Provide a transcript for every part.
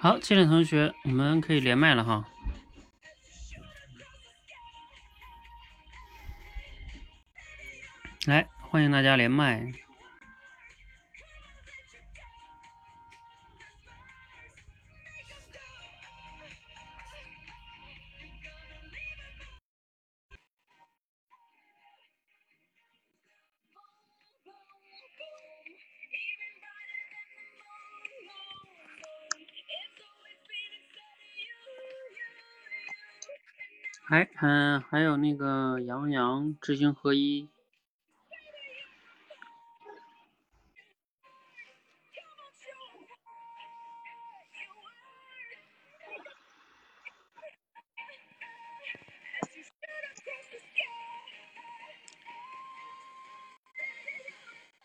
好，进来同学，我们可以连麦了哈。来，欢迎大家连麦。还嗯，还有那个杨洋知行合一。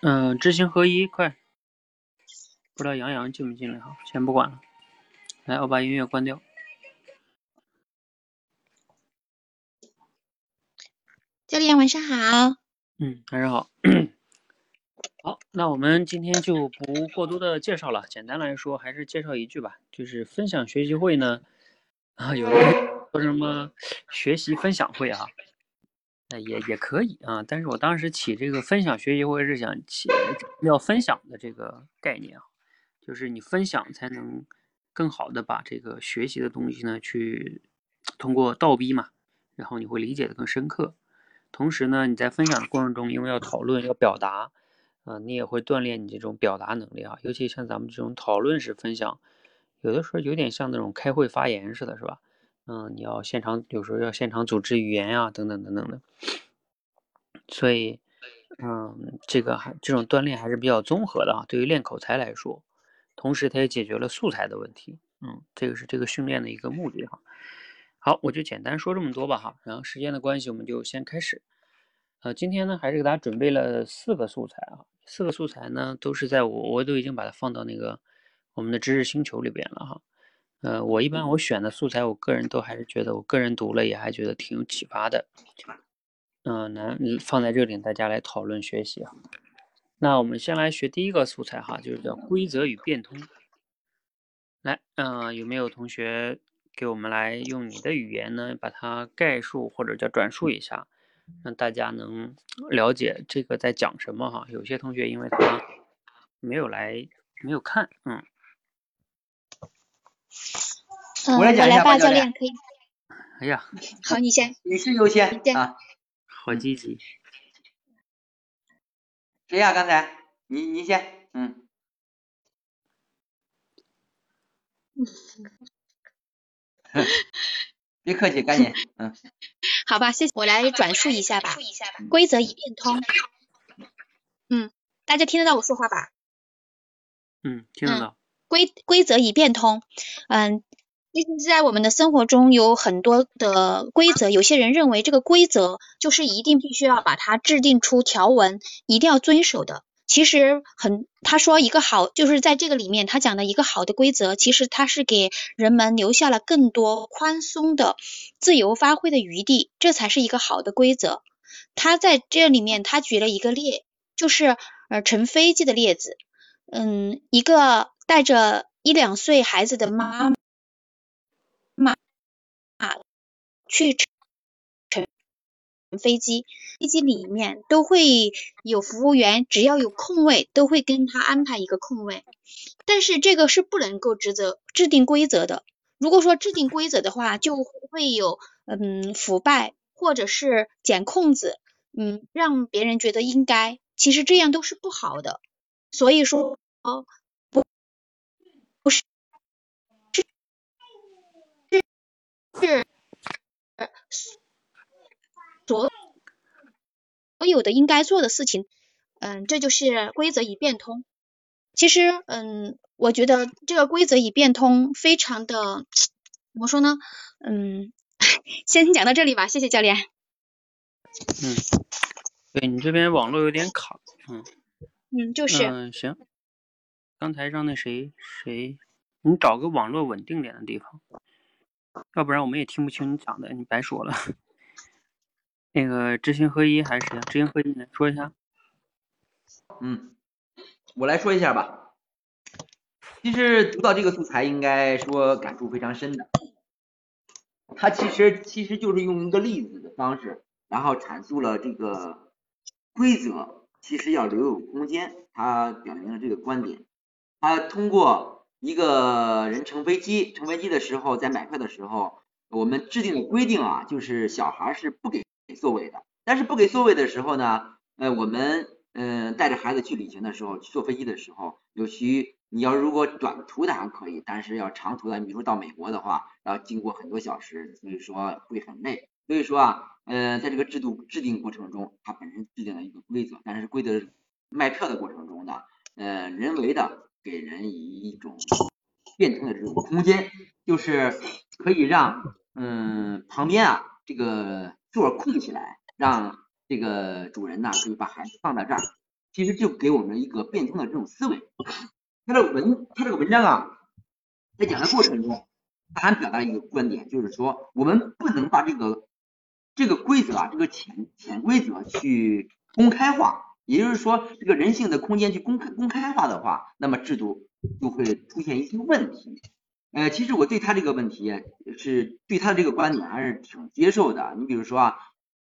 嗯，知行合一，快！不知道杨洋进不进来哈，先不管了。来，我把音乐关掉。教练晚上好。嗯，晚上好。好，那我们今天就不过多的介绍了，简单来说还是介绍一句吧，就是分享学习会呢，啊，有 人说什么学习分享会啊，那也也可以啊，但是我当时起这个分享学习会是想起要分享的这个概念啊，就是你分享才能更好的把这个学习的东西呢去通过倒逼嘛，然后你会理解的更深刻。同时呢，你在分享的过程中，因为要讨论、要表达，啊，你也会锻炼你这种表达能力啊。尤其像咱们这种讨论式分享，有的时候有点像那种开会发言似的，是吧？嗯，你要现场，有时候要现场组织语言呀，等等等等的。所以，嗯，这个还这种锻炼还是比较综合的啊。对于练口才来说，同时它也解决了素材的问题。嗯，这个是这个训练的一个目的哈。好，我就简单说这么多吧哈，然后时间的关系，我们就先开始。呃，今天呢，还是给大家准备了四个素材啊，四个素材呢，都是在我我都已经把它放到那个我们的知识星球里边了哈。呃，我一般我选的素材，我个人都还是觉得，我个人读了也还觉得挺有启发的。嗯，那放在这里，大家来讨论学习啊。那我们先来学第一个素材哈，就是叫规则与变通。来，嗯，有没有同学？给我们来用你的语言呢，把它概述或者叫转述一下，让大家能了解这个在讲什么哈。有些同学因为他没有来，没有看，嗯。嗯，我来吧，教练可以。哎呀。好，你先。女士优先啊。好积极。谁呀？刚才你你先，嗯。别客气，赶紧，嗯，好吧，谢谢，我来转述一下吧。规则已变通，嗯，大家听得到我说话吧？嗯，听得到。规规则已变通，嗯，其实，在我们的生活中有很多的规则，有些人认为这个规则就是一定必须要把它制定出条文，一定要遵守的。其实很，他说一个好，就是在这个里面，他讲的一个好的规则，其实他是给人们留下了更多宽松的、自由发挥的余地，这才是一个好的规则。他在这里面，他举了一个例，就是呃乘飞机的例子，嗯，一个带着一两岁孩子的妈妈啊去。飞机，飞机里面都会有服务员，只要有空位，都会跟他安排一个空位。但是这个是不能够职责制定规则的。如果说制定规则的话，就会有嗯腐败，或者是捡空子，嗯让别人觉得应该，其实这样都是不好的。所以说，不不是是是。所所有的应该做的事情，嗯，这就是规则已变通。其实，嗯，我觉得这个规则已变通非常的，怎么说呢？嗯，先讲到这里吧，谢谢教练。嗯，对你这边网络有点卡，嗯。嗯，就是。嗯，行。刚才让那谁谁，你找个网络稳定点的地方，要不然我们也听不清你讲的，你白说了。那个知行合一还是谁？知行合一，来说一下。嗯，我来说一下吧。其实读到这个素材，应该说感触非常深的。它其实其实就是用一个例子的方式，然后阐述了这个规则其实要留有空间，它表明了这个观点。他通过一个人乘飞机，乘飞机的时候，在买票的时候，我们制定的规定啊，就是小孩是不给座位的。但是不给座位的时候呢，呃，我们嗯带着孩子去旅行的时候，去坐飞机的时候，有需你要如果短途的还可以，但是要长途的，你比如说到美国的话，要经过很多小时，所以说会很累。所以说啊，呃，在这个制度制定过程中，它本身制定了一个规则，但是规则卖票的过程中呢，呃，人为的给人以一种变通的这种空间，就是可以让嗯旁边啊这个座空起来。让这个主人呢可以把孩子放在这儿，其实就给我们一个变通的这种思维。他的文他这个文章啊，在讲的过程中，他还表达一个观点，就是说我们不能把这个这个规则啊，这个潜潜规则去公开化，也就是说这个人性的空间去公开公开化的话，那么制度就会出现一些问题。呃，其实我对他这个问题是对他的这个观点还是挺接受的。你比如说啊。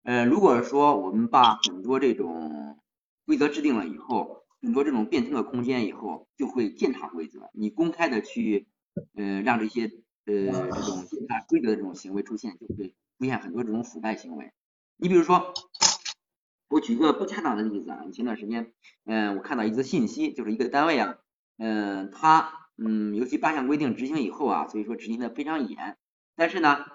呃，如果说我们把很多这种规则制定了以后，很多这种变通的空间以后，就会践踏规则。你公开的去，呃，让这些呃这种践踏规则的这种行为出现，就会出现很多这种腐败行为。你比如说，我举个不恰当的例子啊，前段时间，嗯，我看到一则信息，就是一个单位啊，嗯，他嗯，尤其八项规定执行以后啊，所以说执行的非常严，但是呢。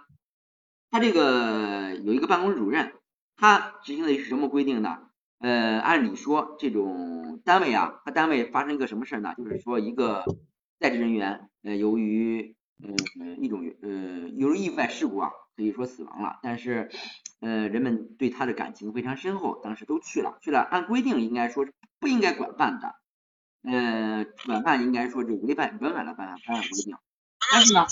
他这个有一个办公室主任，他执行的是什么规定呢？呃，按理说这种单位啊，他单位发生一个什么事儿呢？就是说一个在职人员，呃，由于嗯一种呃由于意外事故啊，可以说死亡了。但是呃人们对他的感情非常深厚，当时都去了，去了。按规定应该说是不应该管办的，呃，管办应该说是违反违反了办办案规定，但是呢。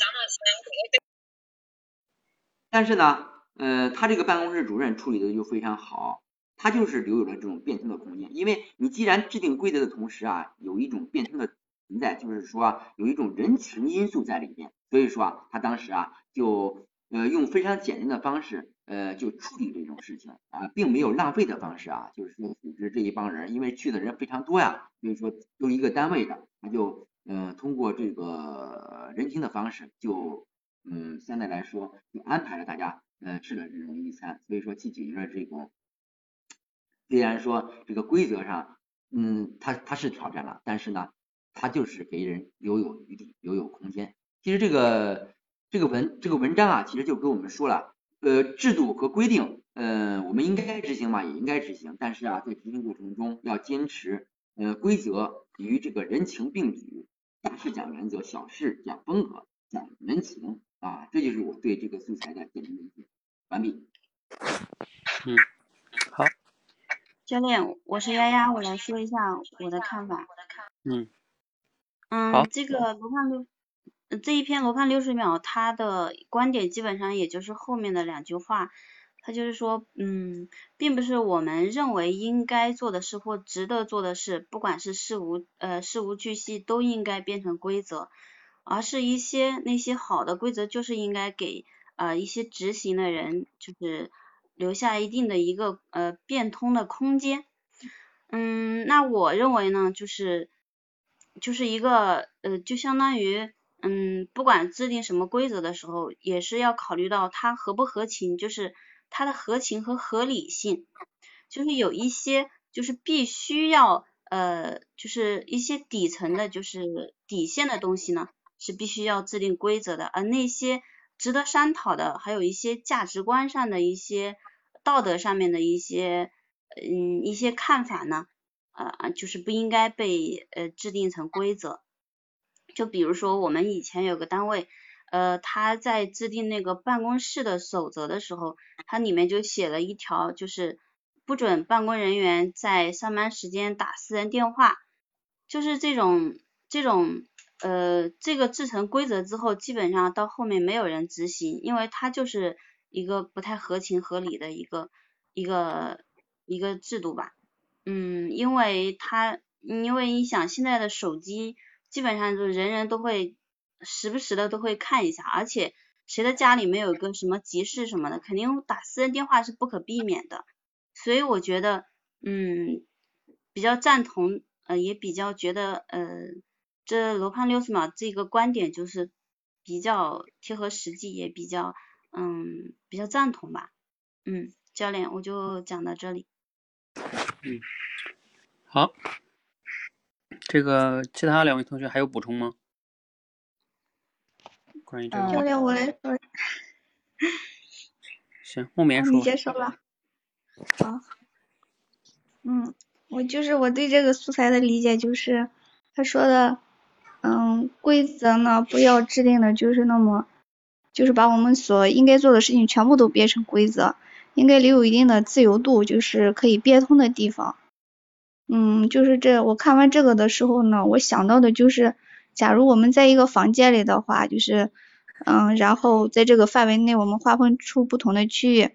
但是呢，呃，他这个办公室主任处理的就非常好，他就是留有了这种变通的空间。因为你既然制定规则的同时啊，有一种变通的存在，就是说有一种人情因素在里面，所以说啊，他当时啊就呃用非常简单的方式呃就处理这种事情啊，并没有浪费的方式啊，就是说组织这一帮人，因为去的人非常多呀，所以说都一个单位的，他就嗯通过这个人情的方式就。嗯，相对来说就安排了大家呃吃了这种一餐，所以说既解决了这种虽然说这个规则上嗯它它是挑战了，但是呢它就是给人留有余地留有空间。其实这个这个文这个文章啊，其实就跟我们说了呃制度和规定呃我们应该执行嘛也应该执行，但是啊在执行过程中要坚持呃规则与这个人情并举，大事讲原则，小事讲风格，讲人情。啊，这就是我对这个素材的简单理解。完毕。嗯，好。教练，我是丫丫，我来说一下我的看法。嗯。嗯，这个罗胖六，这一篇罗胖六十秒，他的观点基本上也就是后面的两句话，他就是说，嗯，并不是我们认为应该做的事或值得做的事，不管是事无呃事无巨细，都应该变成规则。而是一些那些好的规则，就是应该给呃一些执行的人，就是留下一定的一个呃变通的空间。嗯，那我认为呢，就是就是一个呃就相当于嗯不管制定什么规则的时候，也是要考虑到它合不合情，就是它的合情和合理性。就是有一些就是必须要呃就是一些底层的，就是底线的东西呢。是必须要制定规则的，而那些值得商讨的，还有一些价值观上的一些道德上面的一些嗯一些看法呢，呃就是不应该被呃制定成规则。就比如说我们以前有个单位，呃他在制定那个办公室的守则的时候，它里面就写了一条，就是不准办公人员在上班时间打私人电话，就是这种这种。呃，这个制成规则之后，基本上到后面没有人执行，因为它就是一个不太合情合理的一个一个一个制度吧。嗯，因为它，因为你想现在的手机基本上就人人都会时不时的都会看一下，而且谁的家里没有个什么急事什么的，肯定打私人电话是不可避免的。所以我觉得，嗯，比较赞同，呃，也比较觉得，呃，这罗胖六十秒这个观点就是比较贴合实际，也比较，嗯，比较赞同吧。嗯，教练，我就讲到这里。嗯，好，这个其他两位同学还有补充吗？关于这个教练，我来说。行，木棉说。你先说吧。好。嗯，我就是我对这个素材的理解就是，他说的，嗯，规则呢不要制定的就是那么，就是把我们所应该做的事情全部都变成规则。应该留有一定的自由度，就是可以变通的地方。嗯，就是这，我看完这个的时候呢，我想到的就是，假如我们在一个房间里的话，就是，嗯，然后在这个范围内，我们划分出不同的区域，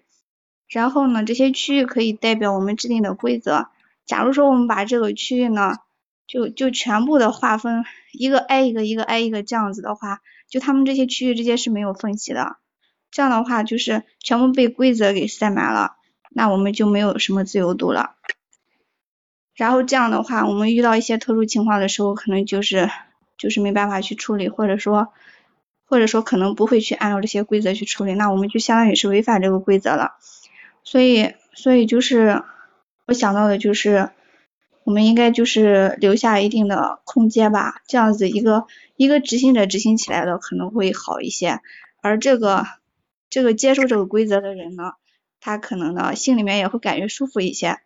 然后呢，这些区域可以代表我们制定的规则。假如说我们把这个区域呢，就就全部的划分一个挨一个，一个挨一个这样子的话，就他们这些区域之间是没有缝隙的。这样的话就是全部被规则给塞满了，那我们就没有什么自由度了。然后这样的话，我们遇到一些特殊情况的时候，可能就是就是没办法去处理，或者说或者说可能不会去按照这些规则去处理，那我们就相当于是违反这个规则了。所以所以就是我想到的就是我们应该就是留下一定的空间吧，这样子一个一个执行者执行起来的可能会好一些，而这个。这个接受这个规则的人呢，他可能呢心里面也会感觉舒服一些。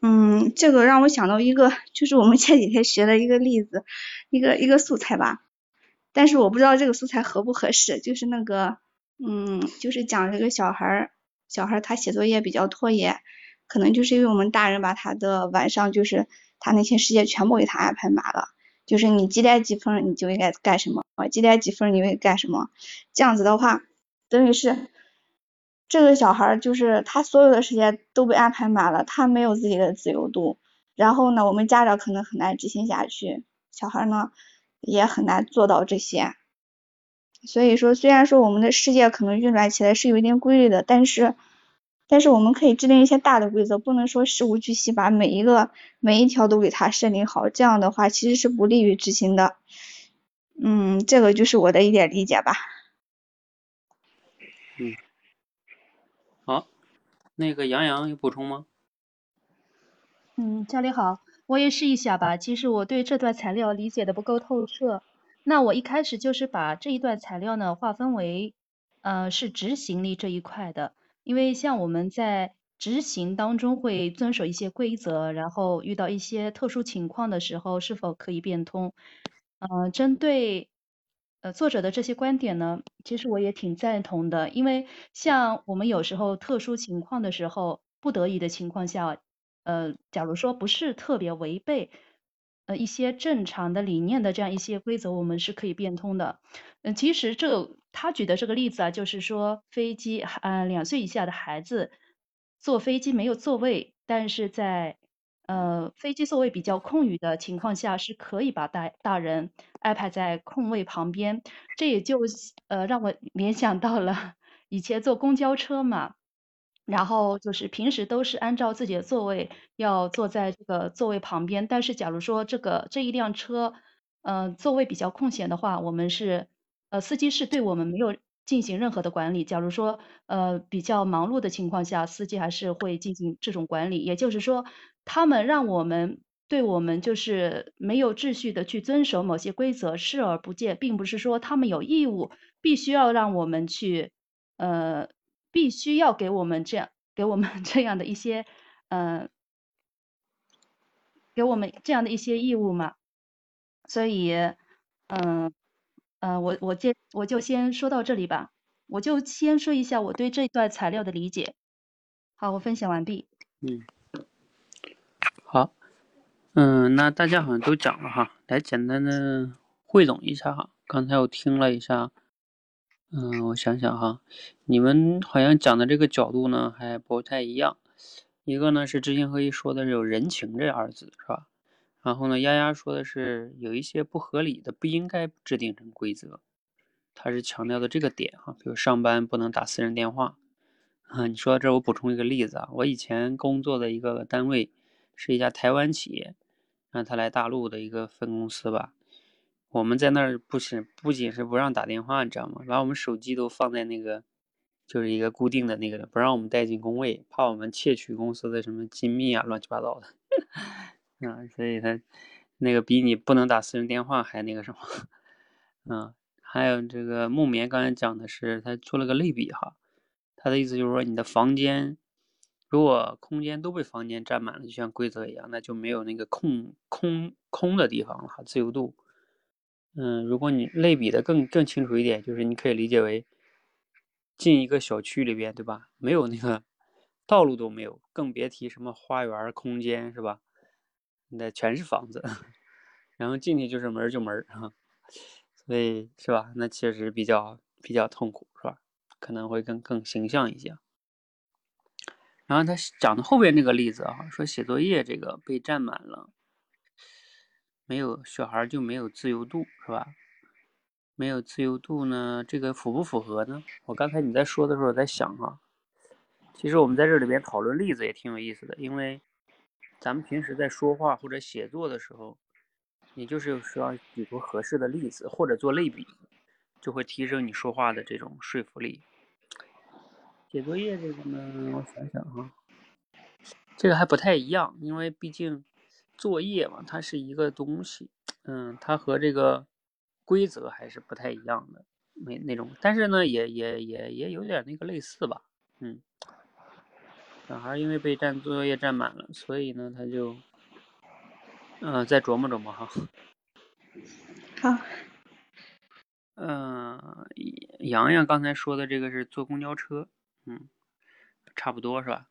嗯，这个让我想到一个，就是我们前几天学的一个例子，一个一个素材吧。但是我不知道这个素材合不合适，就是那个，嗯，就是讲这个小孩儿，小孩儿他写作业比较拖延，可能就是因为我们大人把他的晚上就是他那些时间全部给他安排满了，就是你几点几分你就应该干什么，几点几分你应该干什么，这样子的话。等于是这个小孩就是他所有的时间都被安排满了，他没有自己的自由度。然后呢，我们家长可能很难执行下去，小孩呢也很难做到这些。所以说，虽然说我们的世界可能运转起来是有一定规律的，但是但是我们可以制定一些大的规则，不能说事无巨细把每一个每一条都给他设定好，这样的话其实是不利于执行的。嗯，这个就是我的一点理解吧。嗯，好，那个杨洋有补充吗？嗯，教练好，我也试一下吧。其实我对这段材料理解的不够透彻，那我一开始就是把这一段材料呢划分为，呃，是执行力这一块的。因为像我们在执行当中会遵守一些规则，然后遇到一些特殊情况的时候，是否可以变通？嗯，针对。呃，作者的这些观点呢，其实我也挺赞同的，因为像我们有时候特殊情况的时候，不得已的情况下，呃，假如说不是特别违背呃一些正常的理念的这样一些规则，我们是可以变通的。嗯，其实这他举的这个例子啊，就是说飞机，呃，两岁以下的孩子坐飞机没有座位，但是在呃，飞机座位比较空余的情况下，是可以把大大人安排在空位旁边。这也就呃让我联想到了以前坐公交车嘛，然后就是平时都是按照自己的座位要坐在这个座位旁边，但是假如说这个这一辆车，呃座位比较空闲的话，我们是呃司机是对我们没有。进行任何的管理。假如说，呃，比较忙碌的情况下，司机还是会进行这种管理。也就是说，他们让我们对我们就是没有秩序的去遵守某些规则视而不见，并不是说他们有义务必须要让我们去，呃，必须要给我们这样给我们 这样的一些，嗯，给我们这样的一些义务嘛。所以，嗯。嗯，我我接我就先说到这里吧，我就先说一下我对这段材料的理解。好，我分享完毕。嗯，好，嗯，那大家好像都讲了哈，来简单的汇总一下哈。刚才我听了一下，嗯，我想想哈，你们好像讲的这个角度呢还不太一样。一个呢是知行合一说的有人情这二字是吧？然后呢，丫丫说的是有一些不合理的，不应该制定成规则。他是强调的这个点哈，比如上班不能打私人电话啊。你说这，我补充一个例子啊，我以前工作的一个单位是一家台湾企业，让他来大陆的一个分公司吧。我们在那儿不是不仅是不让打电话，你知道吗？把我们手机都放在那个就是一个固定的那个，不让我们带进工位，怕我们窃取公司的什么机密啊，乱七八糟的。啊，所以他那个比你不能打私人电话还那个什么，嗯。还有这个木棉刚才讲的是，他做了个类比哈，他的意思就是说，你的房间如果空间都被房间占满了，就像规则一样，那就没有那个空空空的地方了，自由度。嗯，如果你类比的更更清楚一点，就是你可以理解为进一个小区里边，对吧？没有那个道路都没有，更别提什么花园空间是吧？那全是房子，然后进去就是门就门啊。所以是吧？那确实比较比较痛苦，是吧？可能会更更形象一些。然后他讲的后边这个例子啊，说写作业这个被占满了，没有小孩就没有自由度，是吧？没有自由度呢，这个符不符合呢？我刚才你在说的时候我在想哈，其实我们在这里边讨论例子也挺有意思的，因为咱们平时在说话或者写作的时候。你就是需要举出合适的例子或者做类比，就会提升你说话的这种说服力。写作业这个呢，我想想哈，这个还不太一样，因为毕竟作业嘛，它是一个东西，嗯，它和这个规则还是不太一样的，那那种，但是呢，也也也也有点那个类似吧，嗯。小孩因为被占作业占满了，所以呢，他就。嗯，再琢磨琢磨哈。好。嗯，洋洋刚才说的这个是坐公交车，嗯，差不多是吧？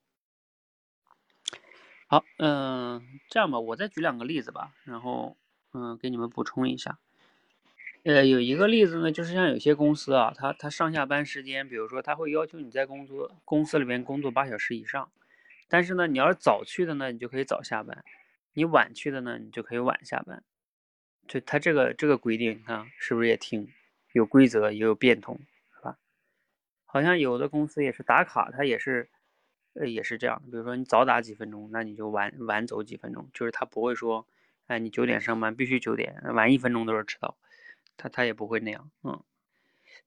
好，嗯，这样吧，我再举两个例子吧，然后嗯，给你们补充一下。呃，有一个例子呢，就是像有些公司啊，他他上下班时间，比如说他会要求你在工作公司里边工作八小时以上，但是呢，你要是早去的呢，你就可以早下班。你晚去的呢，你就可以晚下班。就他这个这个规定，你看是不是也挺有规则，也有变通，是吧？好像有的公司也是打卡，他也是，呃，也是这样。比如说你早打几分钟，那你就晚晚走几分钟，就是他不会说，哎，你九点上班必须九点，晚一分钟都是迟到，他他也不会那样，嗯。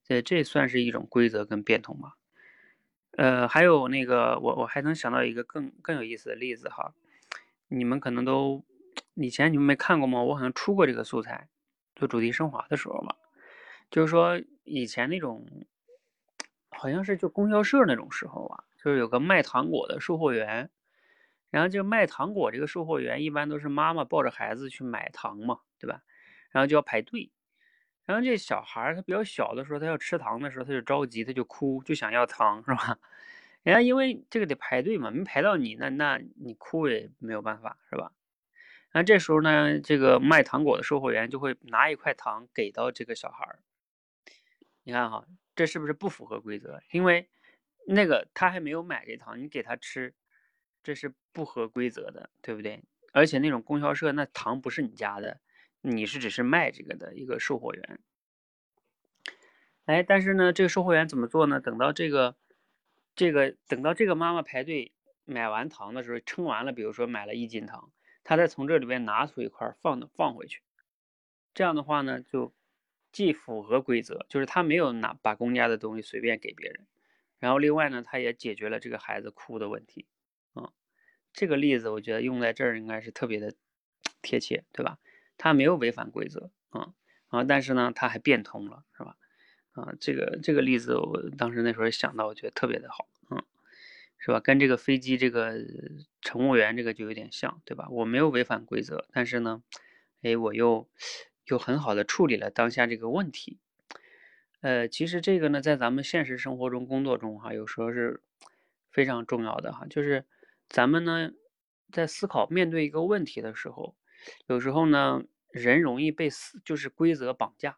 这这算是一种规则跟变通吧。呃，还有那个，我我还能想到一个更更有意思的例子哈。你们可能都以前你们没看过吗？我好像出过这个素材，做主题升华的时候嘛，就是说以前那种好像是就供销社那种时候啊，就是有个卖糖果的售货员，然后就卖糖果这个售货员一般都是妈妈抱着孩子去买糖嘛，对吧？然后就要排队，然后这小孩他比较小的时候，他要吃糖的时候他就着急，他就哭，就想要糖，是吧？人家因为这个得排队嘛，没排到你，那那你哭也没有办法，是吧？那这时候呢，这个卖糖果的售货员就会拿一块糖给到这个小孩儿。你看哈，这是不是不符合规则？因为那个他还没有买这糖，你给他吃，这是不合规则的，对不对？而且那种供销社那糖不是你家的，你是只是卖这个的一个售货员。哎，但是呢，这个售货员怎么做呢？等到这个。这个等到这个妈妈排队买完糖的时候，称完了，比如说买了一斤糖，她再从这里边拿出一块放放回去，这样的话呢，就既符合规则，就是他没有拿把公家的东西随便给别人，然后另外呢，他也解决了这个孩子哭的问题，啊，这个例子我觉得用在这儿应该是特别的贴切，对吧？他没有违反规则，啊啊，但是呢，他还变通了，是吧？啊，这个这个例子，我当时那时候想到，我觉得特别的好，嗯，是吧？跟这个飞机这个乘务员这个就有点像，对吧？我没有违反规则，但是呢，哎，我又又很好的处理了当下这个问题。呃，其实这个呢，在咱们现实生活中、工作中哈，有时候是非常重要的哈，就是咱们呢在思考面对一个问题的时候，有时候呢人容易被死就是规则绑架。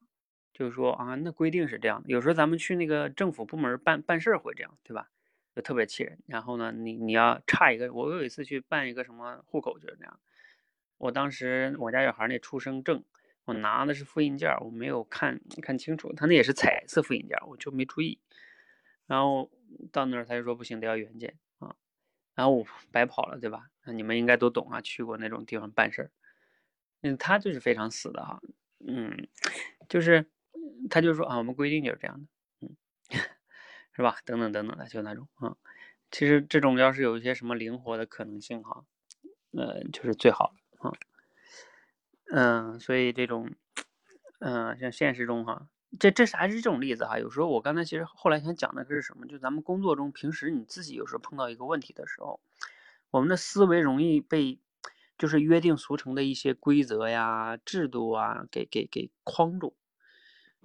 就是说啊，那规定是这样的。有时候咱们去那个政府部门办办事儿会这样，对吧？就特别气人。然后呢，你你要差一个，我有一次去办一个什么户口就是这样，我当时我家小孩那出生证，我拿的是复印件，我没有看看清楚，他那也是彩色复印件，我就没注意。然后到那儿他就说不行，得要原件啊，然后我白跑了，对吧？那你们应该都懂啊，去过那种地方办事儿。嗯，他就是非常死的哈，嗯，就是他就说啊，我们规定就是这样的，嗯，是吧？等等等等的，就那种啊。其实这种要是有一些什么灵活的可能性哈，呃，就是最好啊。嗯，所以这种，嗯，像现实中哈，这这是还是这种例子哈。有时候我刚才其实后来想讲的是什么？就咱们工作中平时你自己有时候碰到一个问题的时候，我们的思维容易被。就是约定俗成的一些规则呀、制度啊，给给给框住。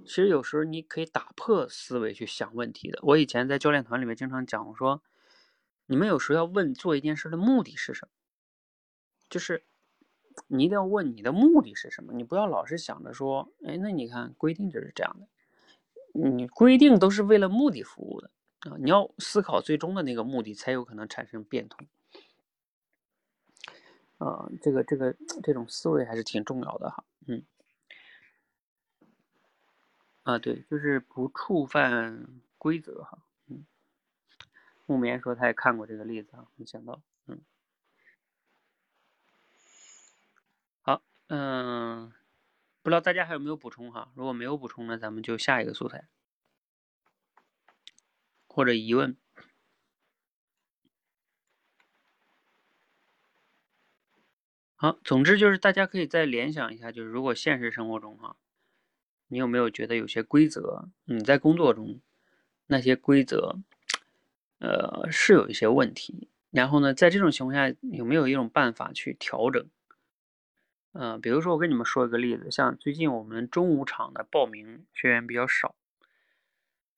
其实有时候你可以打破思维去想问题的。我以前在教练团里面经常讲，我说你们有时候要问做一件事的目的是什么，就是你一定要问你的目的是什么，你不要老是想着说，哎，那你看规定就是这样的，你规定都是为了目的服务的啊，你要思考最终的那个目的，才有可能产生变通。啊，这个这个这种思维还是挺重要的哈，嗯，啊对，就是不触犯规则哈，嗯，木棉说他也看过这个例子啊，没想到，嗯，好，嗯，不知道大家还有没有补充哈？如果没有补充呢，咱们就下一个素材或者疑问。好，总之就是大家可以再联想一下，就是如果现实生活中哈，你有没有觉得有些规则你在工作中那些规则，呃，是有一些问题？然后呢，在这种情况下有没有一种办法去调整？嗯，比如说我跟你们说一个例子，像最近我们中午场的报名学员比较少，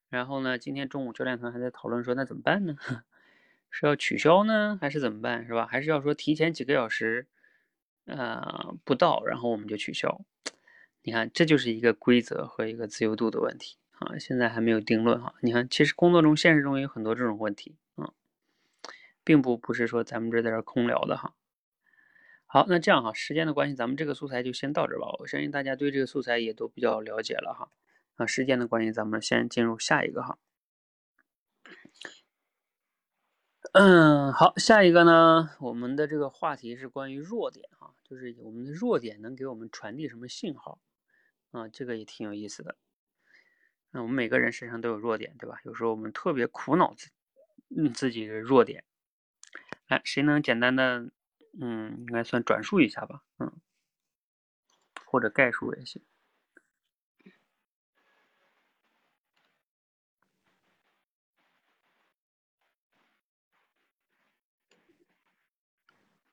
然后呢，今天中午教练团还在讨论说那怎么办呢？是要取消呢，还是怎么办？是吧？还是要说提前几个小时？呃，不到，然后我们就取消。你看，这就是一个规则和一个自由度的问题啊。现在还没有定论哈。你看，其实工作中、现实中有很多这种问题啊，并不不是说咱们这在这空聊的哈。好，那这样哈，时间的关系，咱们这个素材就先到这吧。我相信大家对这个素材也都比较了解了哈。啊，时间的关系，咱们先进入下一个哈。嗯，好，下一个呢，我们的这个话题是关于弱点哈。就是我们的弱点能给我们传递什么信号啊？这个也挺有意思的。那我们每个人身上都有弱点，对吧？有时候我们特别苦恼自嗯自己的弱点。来，谁能简单的嗯，应该算转述一下吧？嗯，或者概述也行。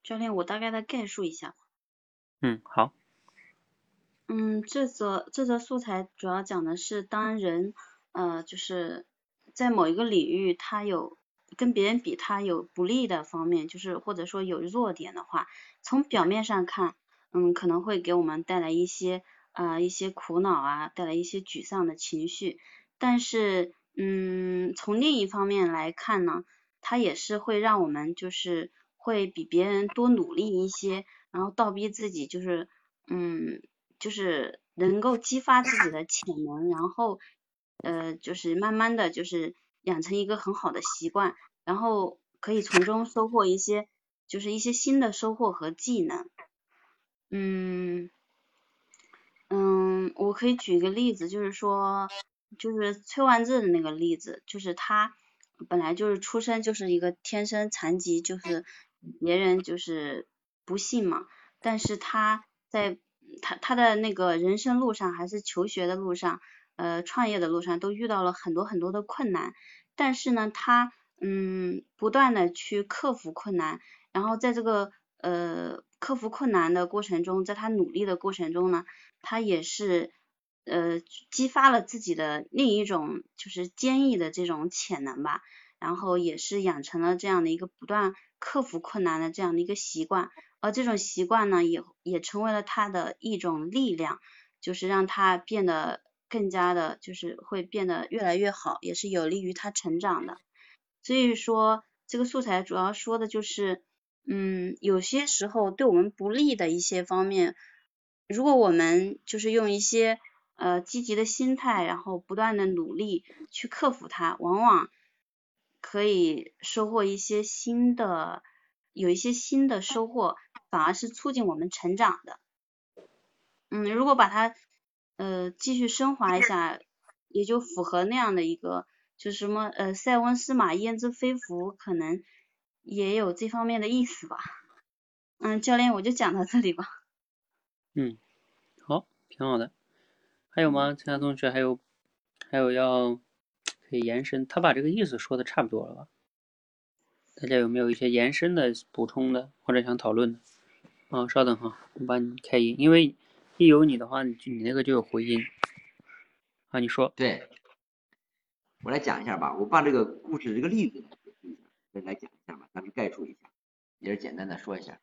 教练，我大概的概述一下。嗯，好。嗯，这则这则素材主要讲的是，当人呃就是在某一个领域，他有跟别人比，他有不利的方面，就是或者说有弱点的话，从表面上看，嗯，可能会给我们带来一些啊一些苦恼啊，带来一些沮丧的情绪。但是，嗯，从另一方面来看呢，它也是会让我们就是会比别人多努力一些。然后倒逼自己，就是，嗯，就是能够激发自己的潜能，然后，呃，就是慢慢的就是养成一个很好的习惯，然后可以从中收获一些，就是一些新的收获和技能。嗯，嗯，我可以举一个例子，就是说，就是崔万志的那个例子，就是他本来就是出生就是一个天生残疾，就是别人就是。不幸嘛，但是他在他他的那个人生路上，还是求学的路上，呃，创业的路上，都遇到了很多很多的困难。但是呢，他嗯，不断的去克服困难，然后在这个呃克服困难的过程中，在他努力的过程中呢，他也是呃激发了自己的另一种就是坚毅的这种潜能吧，然后也是养成了这样的一个不断克服困难的这样的一个习惯。而这种习惯呢，也也成为了他的一种力量，就是让他变得更加的，就是会变得越来越好，也是有利于他成长的。所以说，这个素材主要说的就是，嗯，有些时候对我们不利的一些方面，如果我们就是用一些呃积极的心态，然后不断的努力去克服它，往往可以收获一些新的，有一些新的收获，反而是促进我们成长的。嗯，如果把它呃继续升华一下，也就符合那样的一个，就是什么呃塞翁失马焉知非福，可能。也有这方面的意思吧，嗯，教练我就讲到这里吧。嗯，好，挺好的。还有吗？其他同学还有还有要 可以延伸？他把这个意思说的差不多了吧？大家有没有一些延伸的补充的或者想讨论的？啊，稍等哈，我帮你开音，因为一有你的话，你你那个就有回音。啊，你说。对，我来讲一下吧。我把这个故事这个例子来讲一下吧。咱们概述一下，也是简单的说一下。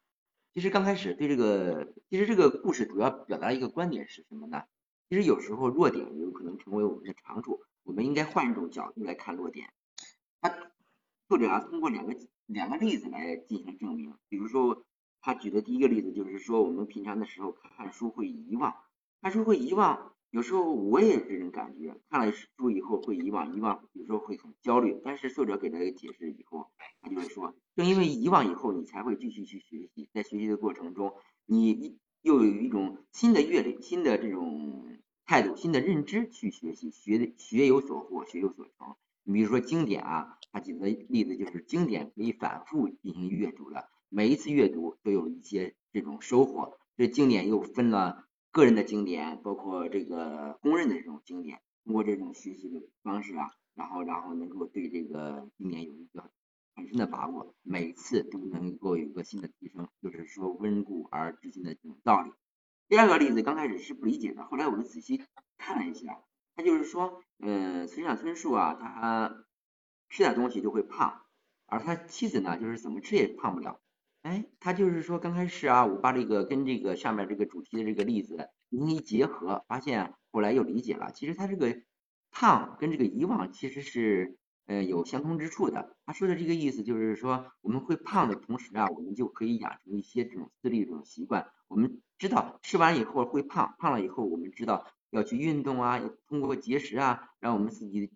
其实刚开始对这个，其实这个故事主要表达一个观点是什么呢？其实有时候弱点有可能成为我们的长处，我们应该换一种角度来看弱点。作者啊通过两个两个例子来进行证明。比如说他举的第一个例子就是说，我们平常的时候看书会遗忘，看书会遗忘。有时候我也有这种感觉，看了书以后会遗忘，遗忘有时候会很焦虑。但是作者给他一个解释以后，他就是说，正因为遗忘以后，你才会继续去学习，在学习的过程中，你又有一种新的阅历、新的这种态度、新的认知去学习，学学有所获，学有所成。你比如说经典啊，他举的例子就是经典可以反复进行阅读的，每一次阅读都有一些这种收获。这经典又分了。个人的经典，包括这个公认的这种经典，通过这种学习的方式啊，然后然后能够对这个经典有一个很深的把握，每次都能够有一个新的提升，就是说温故而知新的这种道理。第二个例子刚开始是不理解的，后来我们仔细看了一下，他就是说，嗯，村上春树啊，他吃点东西就会胖，而他妻子呢，就是怎么吃也胖不了。哎，他就是说刚开始啊，我把这个跟这个上面这个主题的这个例子进行一结合，发现后来又理解了，其实他这个胖跟这个遗忘其实是呃有相通之处的。他说的这个意思就是说，我们会胖的同时啊，我们就可以养成一些这种自律这种习惯。我们知道吃完以后会胖，胖了以后我们知道要去运动啊，通过节食啊，让我们自己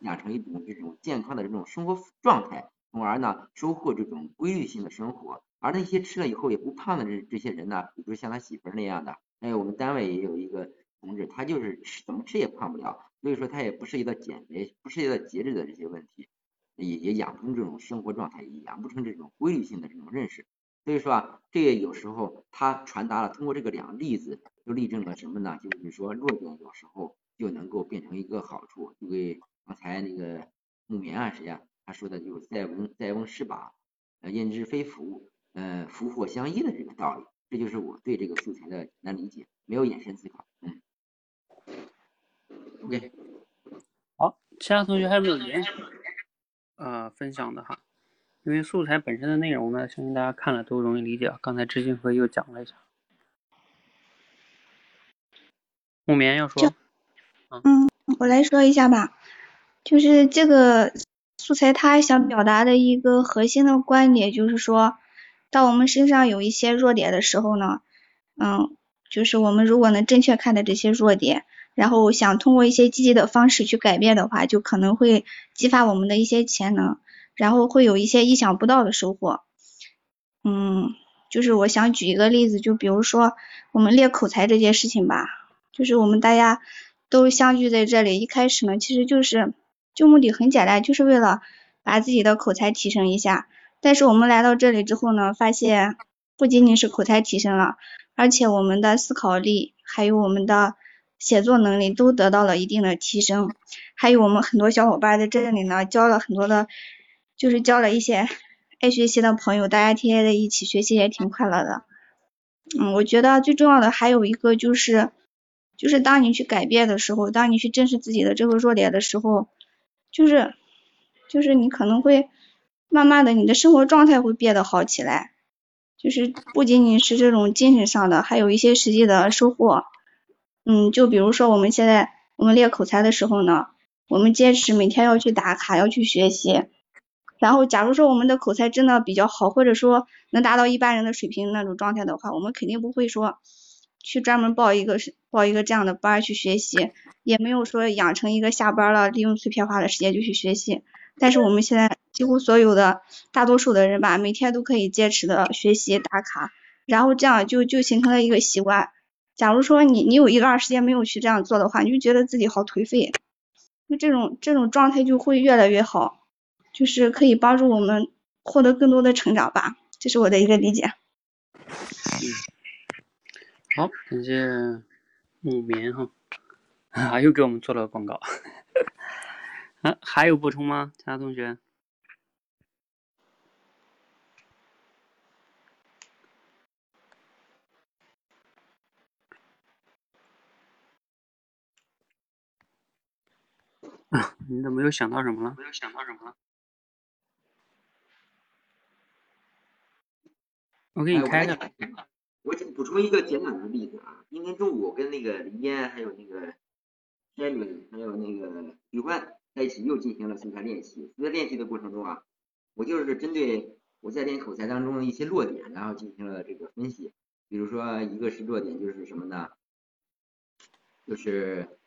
养成一种这种健康的这种生活状态。从而呢，收获这种规律性的生活。而那些吃了以后也不胖的这这些人呢，比如像他媳妇儿那样的，还有我们单位也有一个同志，他就是吃怎么吃也胖不了。所以说他也不涉及到减肥，不涉及到节制的这些问题，也也养成这种生活状态，也养不成这种规律性的这种认识。所以说啊，这个有时候他传达了，通过这个两个例子，就例证了什么呢？就是说弱点有时候就能够变成一个好处。就给刚才那个木棉啊谁呀？他说的就是“塞翁塞翁失马，呃，焉知非福”，呃，福祸相依的这个道理，这就是我对这个素材的简单理解，没有延伸思考。嗯，OK，好，其他同学还有没有延伸呃分享的哈？因为素材本身的内容呢，相信大家看了都容易理解。刚才知行和又讲了一下，木棉要说，嗯，我来说一下吧，就是这个。素材他想表达的一个核心的观点就是说，当我们身上有一些弱点的时候呢，嗯，就是我们如果能正确看待这些弱点，然后想通过一些积极的方式去改变的话，就可能会激发我们的一些潜能，然后会有一些意想不到的收获。嗯，就是我想举一个例子，就比如说我们练口才这件事情吧，就是我们大家都相聚在这里，一开始呢，其实就是。就目的很简单，就是为了把自己的口才提升一下。但是我们来到这里之后呢，发现不仅仅是口才提升了，而且我们的思考力还有我们的写作能力都得到了一定的提升。还有我们很多小伙伴在这里呢，交了很多的，就是交了一些爱学习的朋友，大家天天在一起学习也挺快乐的。嗯，我觉得最重要的还有一个就是，就是当你去改变的时候，当你去正视自己的这个弱点的时候。就是，就是你可能会慢慢的，你的生活状态会变得好起来。就是不仅仅是这种精神上的，还有一些实际的收获。嗯，就比如说我们现在我们练口才的时候呢，我们坚持每天要去打卡，要去学习。然后假如说我们的口才真的比较好，或者说能达到一般人的水平那种状态的话，我们肯定不会说去专门报一个报一个这样的班去学习，也没有说养成一个下班了利用碎片化的时间就去学习。但是我们现在几乎所有的大多数的人吧，每天都可以坚持的学习打卡，然后这样就就形成了一个习惯。假如说你你有一段时间没有去这样做的话，你就觉得自己好颓废，那这种这种状态就会越来越好。就是可以帮助我们获得更多的成长吧，这是我的一个理解。嗯，好，感谢木棉哈，啊，又给我们做了广告。啊，还有补充吗？其他同学？啊，你怎么又想到什么了？又想到什么了？我给你开个，我补充一个简短的例子啊。今天中午我跟那个林嫣还有那个天敏还有那个许欢在一起又进行了素材练习。素材练习的过程中啊，我就是针对我在练口才当中的一些弱点，然后进行了这个分析。比如说一个是弱点就是什么呢？就是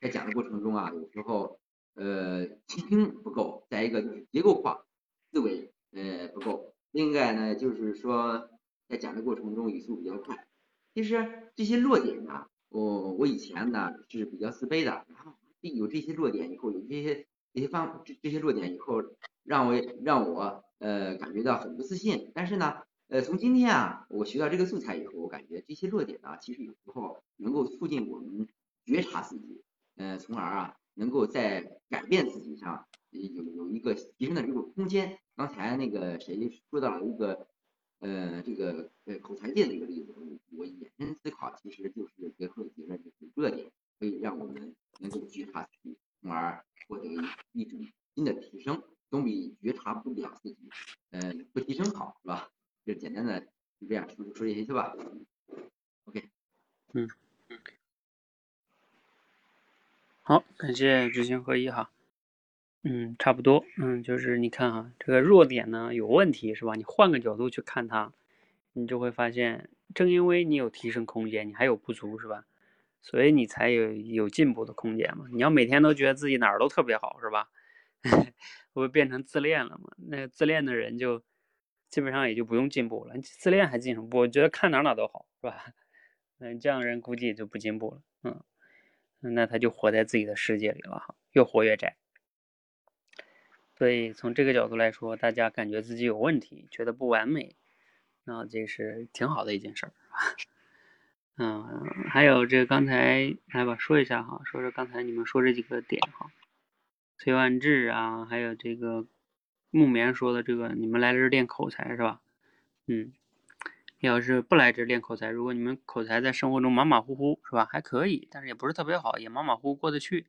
在讲的过程中啊，有时候呃倾听不够，再一个就是结构化思维呃不够。另外呢，就是说在讲的过程中语速比较快。其实这些弱点呢，我我以前呢是比较自卑的，然后有这些弱点以后，有这些这些方这这些弱点以后，让我让我呃感觉到很不自信。但是呢，呃从今天啊，我学到这个素材以后，我感觉这些弱点呢，其实有时候能够促进我们觉察自己，呃从而啊能够在改变自己上有有一个提升的这个空间。刚才那个谁说到了一个，呃，这个呃口才界的一个例子，我我延伸思考，其实就是结合结论，就是热点可以让我们能够觉察自己，从而获得一种新的提升，总比觉察不了自己，嗯，不提升好，是吧？就简单的就这样说说这些去，吧？OK，嗯嗯，好，感谢知行合一哈。嗯，差不多。嗯，就是你看哈，这个弱点呢有问题是吧？你换个角度去看它，你就会发现，正因为你有提升空间，你还有不足是吧？所以你才有有进步的空间嘛。你要每天都觉得自己哪儿都特别好是吧？会变成自恋了嘛？那自恋的人就基本上也就不用进步了。自恋还进什么步？我觉得看哪哪都好是吧？嗯，这样人估计也就不进步了。嗯，那他就活在自己的世界里了哈，越活越窄。所以从这个角度来说，大家感觉自己有问题，觉得不完美，那这是挺好的一件事儿。嗯，还有这刚才来吧，说一下哈，说说刚才你们说这几个点哈，崔万志啊，还有这个木棉说的这个，你们来这练口才是吧？嗯，要是不来这练口才，如果你们口才在生活中马马虎虎是吧？还可以，但是也不是特别好，也马马虎虎过得去。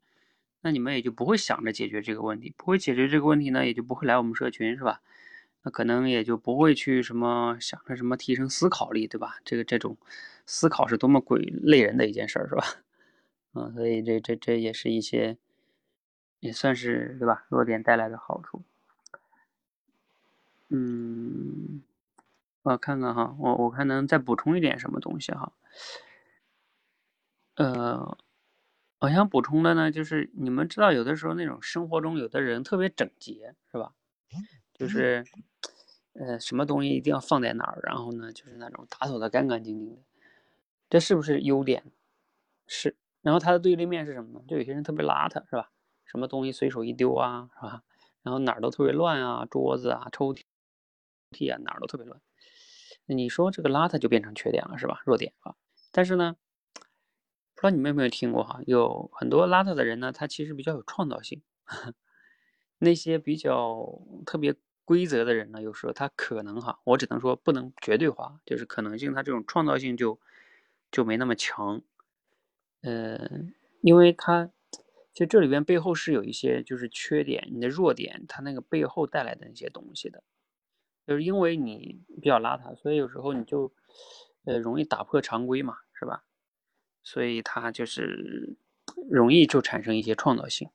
那你们也就不会想着解决这个问题，不会解决这个问题呢，也就不会来我们社群，是吧？那可能也就不会去什么想着什么提升思考力，对吧？这个这种思考是多么鬼累人的一件事儿，是吧？嗯，所以这这这也是一些也算是对吧？弱点带来的好处。嗯，我看看哈，我我看能再补充一点什么东西哈？呃。我想补充的呢，就是你们知道，有的时候那种生活中有的人特别整洁，是吧？就是，呃，什么东西一定要放在哪儿，然后呢，就是那种打扫的干干净净的，这是不是优点？是。然后它的对立面是什么呢？就有些人特别邋遢，是吧？什么东西随手一丢啊，是吧？然后哪儿都特别乱啊，桌子啊、抽屉啊，哪儿都特别乱。你说这个邋遢就变成缺点了，是吧？弱点啊。但是呢？不知道你们有没有听过哈？有很多邋遢的人呢，他其实比较有创造性。那些比较特别规则的人呢，有时候他可能哈，我只能说不能绝对化，就是可能性，他这种创造性就就没那么强。呃，因为他其实这里边背后是有一些就是缺点，你的弱点，他那个背后带来的那些东西的，就是因为你比较邋遢，所以有时候你就呃容易打破常规嘛，是吧？所以它就是容易就产生一些创造性。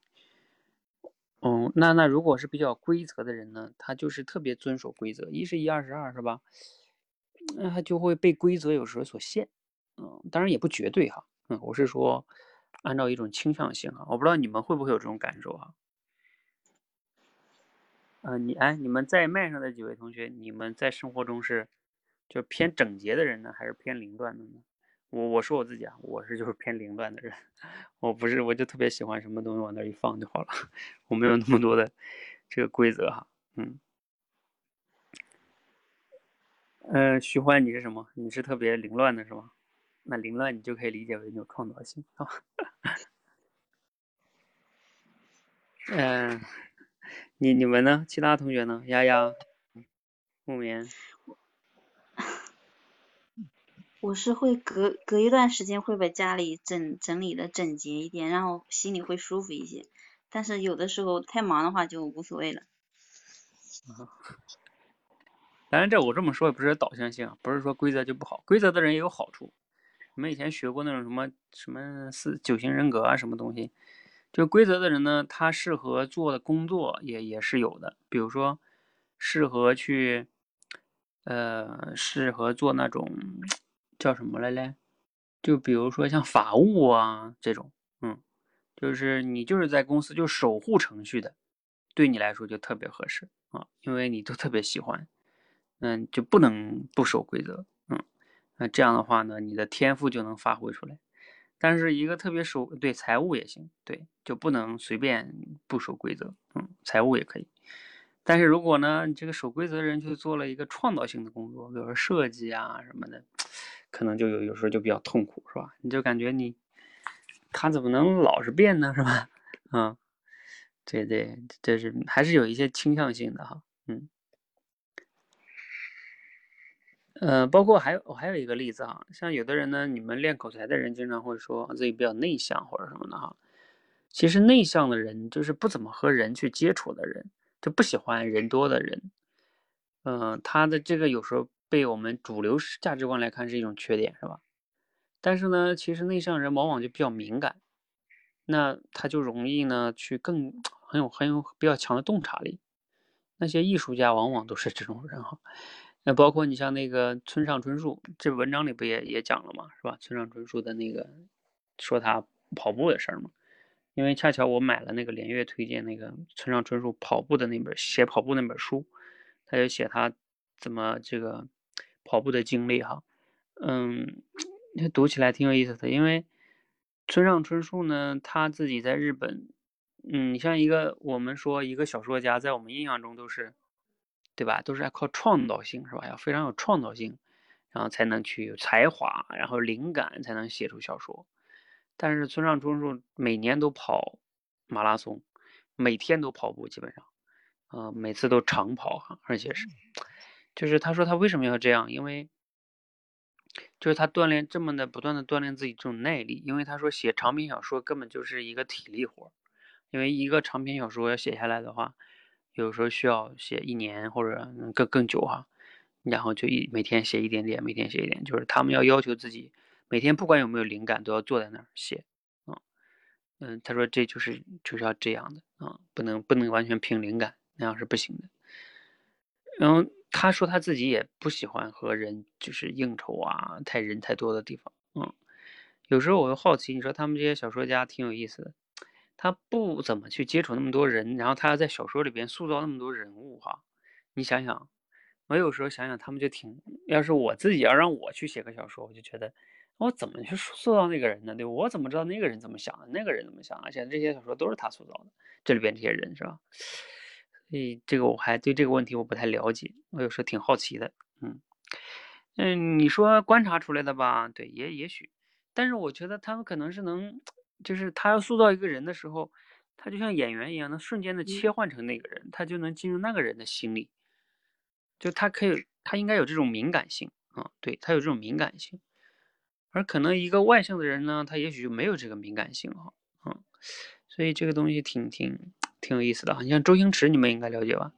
嗯，那那如果是比较规则的人呢，他就是特别遵守规则，一是一，二是二，是吧？那他就会被规则有时候所限。嗯，当然也不绝对哈。嗯，我是说，按照一种倾向性啊，我不知道你们会不会有这种感受啊。嗯，你哎，你们在麦上的几位同学，你们在生活中是就偏整洁的人呢，还是偏凌乱的呢？我我说我自己啊，我是就是偏凌乱的人，我不是，我就特别喜欢什么东西往那一放就好了，我没有那么多的这个规则哈，嗯，呃，徐欢你是什么？你是特别凌乱的是吗？那凌乱你就可以理解为有创造性啊，嗯，你你们呢？其他同学呢？丫丫，木棉。我是会隔隔一段时间会把家里整整理的整洁一点，然后心里会舒服一些。但是有的时候太忙的话就无所谓了。当然，这我这么说也不是导向性，不是说规则就不好，规则的人也有好处。你们以前学过那种什么什么四九型人格啊，什么东西？就规则的人呢，他适合做的工作也也是有的，比如说适合去，呃，适合做那种。叫什么来嘞？就比如说像法务啊这种，嗯，就是你就是在公司就守护程序的，对你来说就特别合适啊，因为你都特别喜欢，嗯，就不能不守规则，嗯，那这样的话呢，你的天赋就能发挥出来。但是一个特别守对财务也行，对，就不能随便不守规则，嗯，财务也可以。但是如果呢，你这个守规则的人去做了一个创造性的工作，比如说设计啊什么的。可能就有有时候就比较痛苦，是吧？你就感觉你他怎么能老是变呢，是吧？嗯，对对，这是还是有一些倾向性的哈，嗯，呃，包括还有我还有一个例子哈，像有的人呢，你们练口才的人经常会说自己比较内向或者什么的哈，其实内向的人就是不怎么和人去接触的人，就不喜欢人多的人，嗯，他的这个有时候。被我们主流价值观来看是一种缺点，是吧？但是呢，其实内向人往往就比较敏感，那他就容易呢去更很有很有比较强的洞察力。那些艺术家往往都是这种人哈。那包括你像那个村上春树，这文章里不也也讲了嘛，是吧？村上春树的那个说他跑步的事儿嘛，因为恰巧我买了那个连月推荐那个村上春树跑步的那本写跑步那本书，他就写他怎么这个。跑步的经历哈，嗯，读起来挺有意思的。因为村上春树呢，他自己在日本，嗯，像一个我们说一个小说家，在我们印象中都是，对吧？都是要靠创造性是吧？要非常有创造性，然后才能去有才华，然后灵感才能写出小说。但是村上春树每年都跑马拉松，每天都跑步，基本上，呃，每次都长跑哈，而且是。就是他说他为什么要这样？因为就是他锻炼这么的不断的锻炼自己这种耐力。因为他说写长篇小说根本就是一个体力活，因为一个长篇小说要写下来的话，有时候需要写一年或者更更久哈。然后就一每天写一点点，每天写一点，就是他们要要求自己每天不管有没有灵感都要坐在那儿写。嗯嗯，他说这就是就是要这样的啊，不能不能完全凭灵感，那样是不行的。然后。他说他自己也不喜欢和人就是应酬啊，太人太多的地方。嗯，有时候我又好奇，你说他们这些小说家挺有意思的，他不怎么去接触那么多人，然后他要在小说里边塑造那么多人物哈。你想想，我有时候想想他们就挺，要是我自己要让我去写个小说，我就觉得我怎么去塑造那个人呢？对我怎么知道那个人怎么想的，那个人怎么想？而且这些小说都是他塑造的，这里边这些人是吧？所以这个我还对这个问题我不太了解，我有时候挺好奇的，嗯嗯，你说观察出来的吧？对，也也许，但是我觉得他们可能是能，就是他要塑造一个人的时候，他就像演员一样，能瞬间的切换成那个人，他就能进入那个人的心里，就他可以，他应该有这种敏感性啊，对他有这种敏感性，而可能一个外向的人呢，他也许就没有这个敏感性哈，嗯，所以这个东西挺挺。挺有意思的你像周星驰，你们应该了解吧？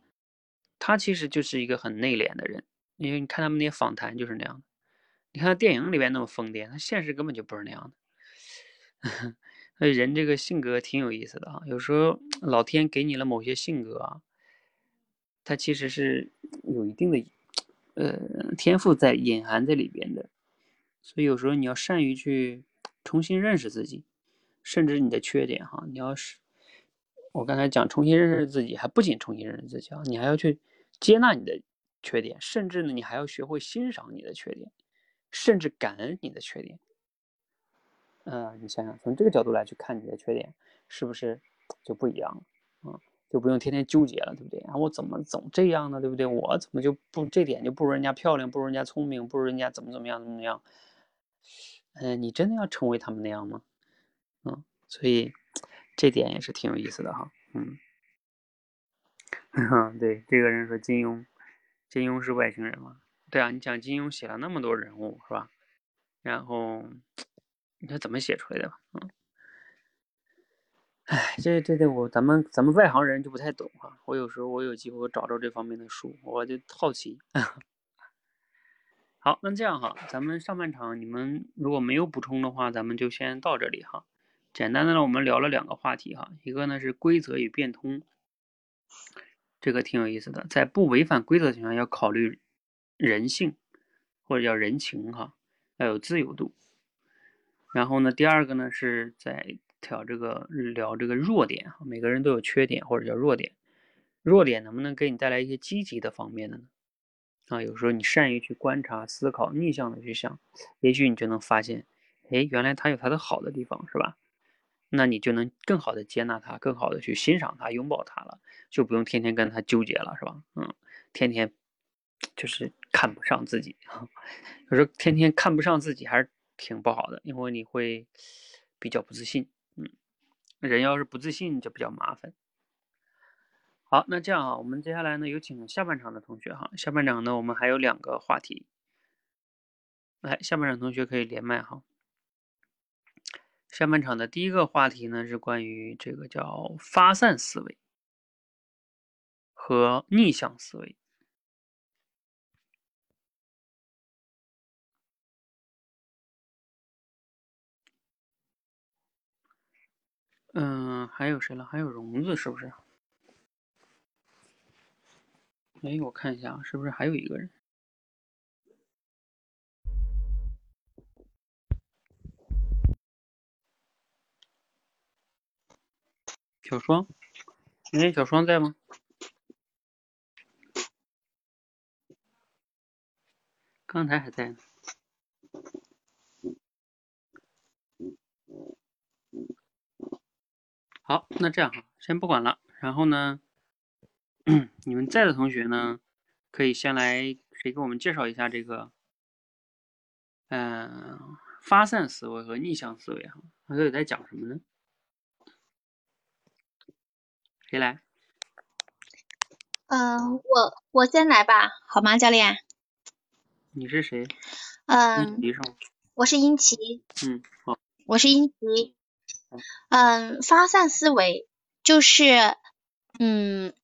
他其实就是一个很内敛的人，因为你看他们那些访谈就是那样的。你看电影里边那么疯癫，他现实根本就不是那样的。所 以人这个性格挺有意思的啊，有时候老天给你了某些性格啊，他其实是有一定的呃天赋在隐含在里边的，所以有时候你要善于去重新认识自己，甚至你的缺点哈，你要是我刚才讲重新认识自己，还不仅重新认识自己啊，你还要去接纳你的缺点，甚至呢你还要学会欣赏你的缺点，甚至感恩你的缺点。嗯，你想想，从这个角度来去看你的缺点，是不是就不一样了？啊，就不用天天纠结了，对不对？啊，我怎么总这样呢？对不对？我怎么就不这点就不如人家漂亮，不如人家聪明，不如人家怎么怎么样怎么样？嗯，你真的要成为他们那样吗？嗯，所以这点也是挺有意思的哈。嗯，对，这个人说金庸，金庸是外星人吗？对啊，你讲金庸写了那么多人物是吧？然后。你看怎么写出来的吧？嗯，哎，这这这我咱们咱们外行人就不太懂哈。我有时候我有机会找着这方面的书，我就好奇。好，那这样哈，咱们上半场你们如果没有补充的话，咱们就先到这里哈。简单的呢，我们聊了两个话题哈，一个呢是规则与变通，这个挺有意思的，在不违反规则情况下要考虑人性或者叫人情哈，要有自由度。然后呢，第二个呢是在挑这个聊这个弱点哈，每个人都有缺点或者叫弱点，弱点能不能给你带来一些积极的方面的呢？啊，有时候你善于去观察、思考，逆向的去想，也许你就能发现，哎，原来他有他的好的地方，是吧？那你就能更好的接纳他，更好的去欣赏他、拥抱他了，就不用天天跟他纠结了，是吧？嗯，天天就是看不上自己，有时候天天看不上自己还是。挺不好的，因为你会比较不自信，嗯，人要是不自信就比较麻烦。好，那这样啊，我们接下来呢有请下半场的同学哈，下半场呢我们还有两个话题，来，下半场同学可以连麦哈。下半场的第一个话题呢是关于这个叫发散思维和逆向思维。嗯，还有谁了？还有荣子是不是？哎，我看一下，是不是还有一个人？小双，哎，小双在吗？刚才还在呢。好，那这样哈，先不管了。然后呢，你们在的同学呢，可以先来，谁给我们介绍一下这个，嗯，发散思维和逆向思维哈，它到底在讲什么呢？谁来？嗯，我我先来吧，好吗，教练？你是谁？嗯，我是英奇。嗯，好。我是英奇。嗯，发散思维就是，嗯，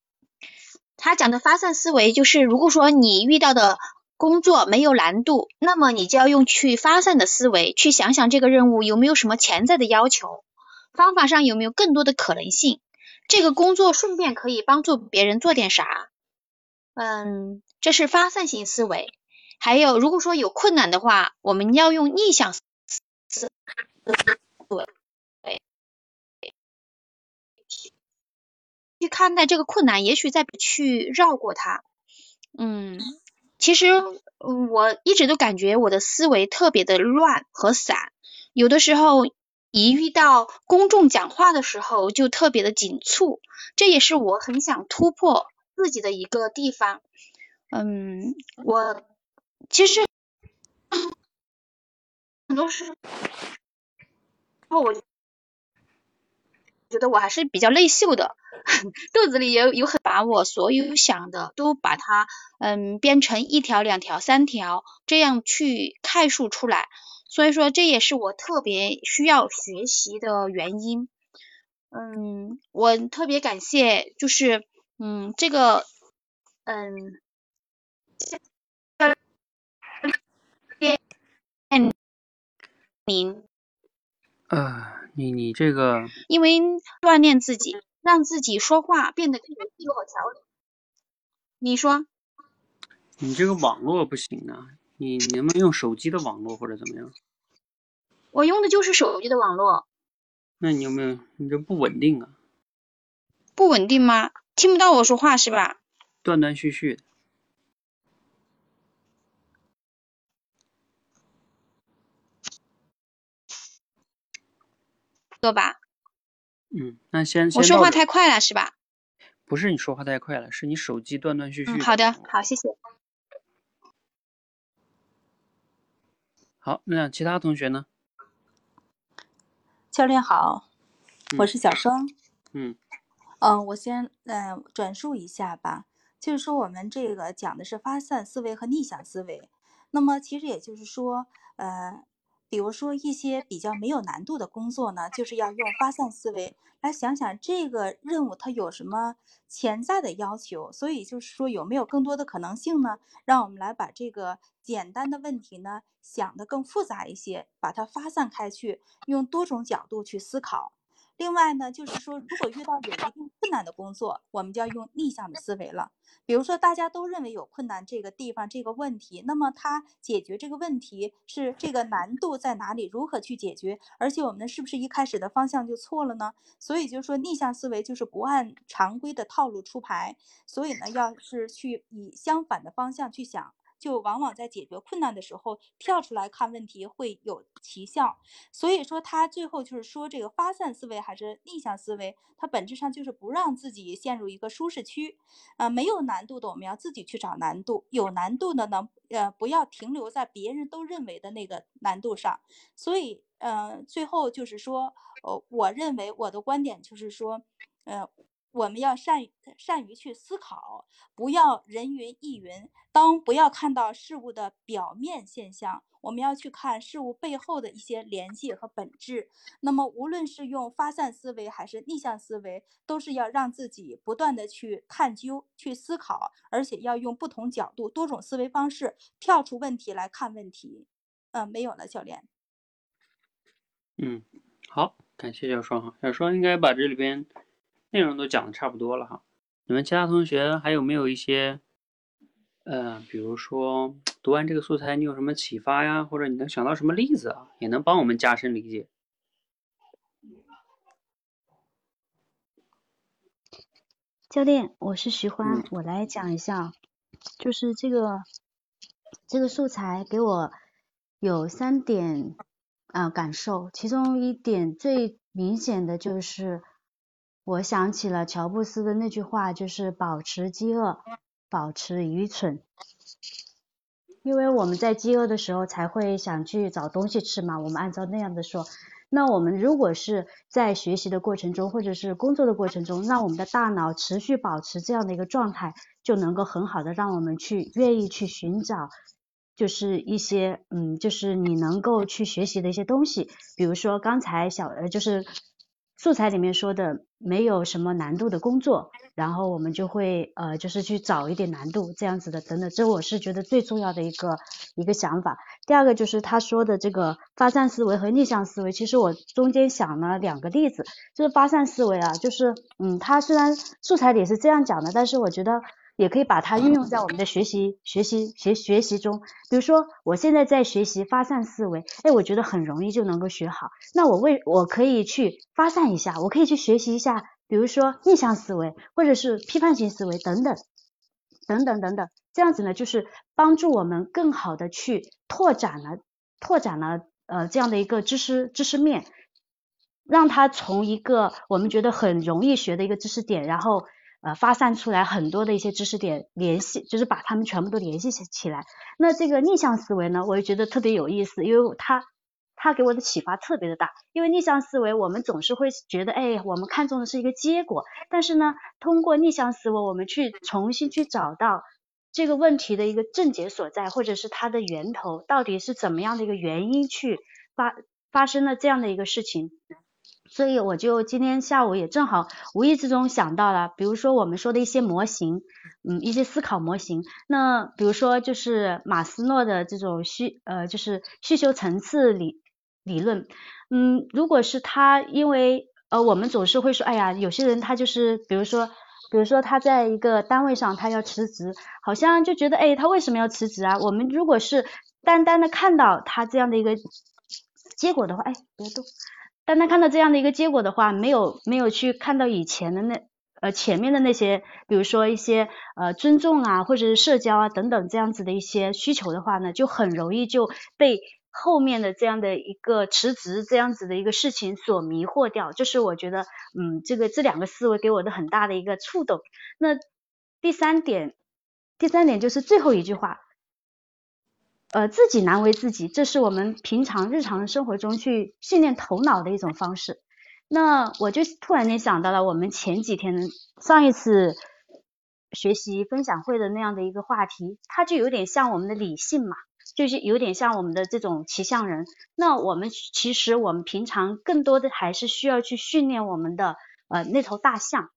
他讲的发散思维就是，如果说你遇到的工作没有难度，那么你就要用去发散的思维去想想这个任务有没有什么潜在的要求，方法上有没有更多的可能性，这个工作顺便可以帮助别人做点啥，嗯，这是发散型思维。还有，如果说有困难的话，我们要用逆向思维。去看待这个困难，也许再去绕过它。嗯，其实我一直都感觉我的思维特别的乱和散，有的时候一遇到公众讲话的时候就特别的紧促，这也是我很想突破自己的一个地方。嗯，我其实很多时候我。觉得我还是比较内秀的，肚子里有有很把我所有想的都把它嗯编成一条两条三条这样去概述出来，所以说这也是我特别需要学习的原因。嗯，我特别感谢就是嗯这个嗯您呃，你你这个，因为锻炼自己，让自己说话变得更有有条理。你说？你这个网络不行啊，你你能不能用手机的网络或者怎么样？我用的就是手机的网络。那你有没有？你这不稳定啊？不稳定吗？听不到我说话是吧？断断续续的。说吧。嗯，那先先。我说话太快了是吧？不是你说话太快了，是你手机断断续续。好的，好，谢谢。好，那其他同学呢？教练好，我是小双。嗯。嗯，我先嗯转述一下吧，就是说我们这个讲的是发散思维和逆向思维，那么其实也就是说，呃。比如说一些比较没有难度的工作呢，就是要用发散思维来想想这个任务它有什么潜在的要求，所以就是说有没有更多的可能性呢？让我们来把这个简单的问题呢想得更复杂一些，把它发散开去，用多种角度去思考。另外呢，就是说，如果遇到有一定困难的工作，我们就要用逆向的思维了。比如说，大家都认为有困难这个地方这个问题，那么它解决这个问题是这个难度在哪里？如何去解决？而且我们是不是一开始的方向就错了呢？所以就是说，逆向思维就是不按常规的套路出牌。所以呢，要是去以相反的方向去想。就往往在解决困难的时候跳出来看问题会有奇效，所以说他最后就是说这个发散思维还是逆向思维，它本质上就是不让自己陷入一个舒适区，啊，没有难度的我们要自己去找难度，有难度的呢，呃，不要停留在别人都认为的那个难度上，所以，呃，最后就是说，呃，我认为我的观点就是说，呃。我们要善善于去思考，不要人云亦云。当不要看到事物的表面现象，我们要去看事物背后的一些联系和本质。那么，无论是用发散思维还是逆向思维，都是要让自己不断的去探究、去思考，而且要用不同角度、多种思维方式跳出问题来看问题。嗯，没有了，教练。嗯，好，感谢小双哈，小双应该把这里边。内容都讲的差不多了哈，你们其他同学还有没有一些，呃，比如说读完这个素材你有什么启发呀，或者你能想到什么例子啊，也能帮我们加深理解。教练，我是徐欢，我来讲一下，就是这个这个素材给我有三点啊感受，其中一点最明显的就是。我想起了乔布斯的那句话，就是保持饥饿，保持愚蠢。因为我们在饥饿的时候才会想去找东西吃嘛。我们按照那样的说，那我们如果是在学习的过程中，或者是工作的过程中，那我们的大脑持续保持这样的一个状态，就能够很好的让我们去愿意去寻找，就是一些嗯，就是你能够去学习的一些东西。比如说刚才小呃，就是素材里面说的。没有什么难度的工作，然后我们就会呃，就是去找一点难度这样子的等等，这我是觉得最重要的一个一个想法。第二个就是他说的这个发散思维和逆向思维，其实我中间想了两个例子，就是发散思维啊，就是嗯，他虽然素材里是这样讲的，但是我觉得。也可以把它运用在我们的学习、学习、学学习中。比如说，我现在在学习发散思维，哎，我觉得很容易就能够学好。那我为我可以去发散一下，我可以去学习一下，比如说逆向思维，或者是批判性思维等等，等等等等。这样子呢，就是帮助我们更好的去拓展了、拓展了呃这样的一个知识知识面，让它从一个我们觉得很容易学的一个知识点，然后。呃，发散出来很多的一些知识点，联系就是把它们全部都联系起起来。那这个逆向思维呢，我也觉得特别有意思，因为它它给我的启发特别的大。因为逆向思维，我们总是会觉得，哎，我们看重的是一个结果。但是呢，通过逆向思维，我们去重新去找到这个问题的一个症结所在，或者是它的源头到底是怎么样的一个原因去发发生了这样的一个事情。所以我就今天下午也正好无意之中想到了，比如说我们说的一些模型，嗯，一些思考模型。那比如说就是马斯诺的这种需呃就是需求层次理理论，嗯，如果是他因为呃我们总是会说，哎呀，有些人他就是比如说比如说他在一个单位上他要辞职，好像就觉得哎他为什么要辞职啊？我们如果是单单的看到他这样的一个结果的话，哎别动，当他看到这样的一个结果的话，没有没有去看到以前的那。呃，前面的那些，比如说一些呃尊重啊，或者是社交啊等等这样子的一些需求的话呢，就很容易就被后面的这样的一个辞职这样子的一个事情所迷惑掉。就是我觉得，嗯，这个这两个思维给我的很大的一个触动。那第三点，第三点就是最后一句话，呃，自己难为自己，这是我们平常日常生活中去训练头脑的一种方式。那我就突然间想到了，我们前几天上一次学习分享会的那样的一个话题，它就有点像我们的理性嘛，就是有点像我们的这种骑象人。那我们其实我们平常更多的还是需要去训练我们的呃那头大象。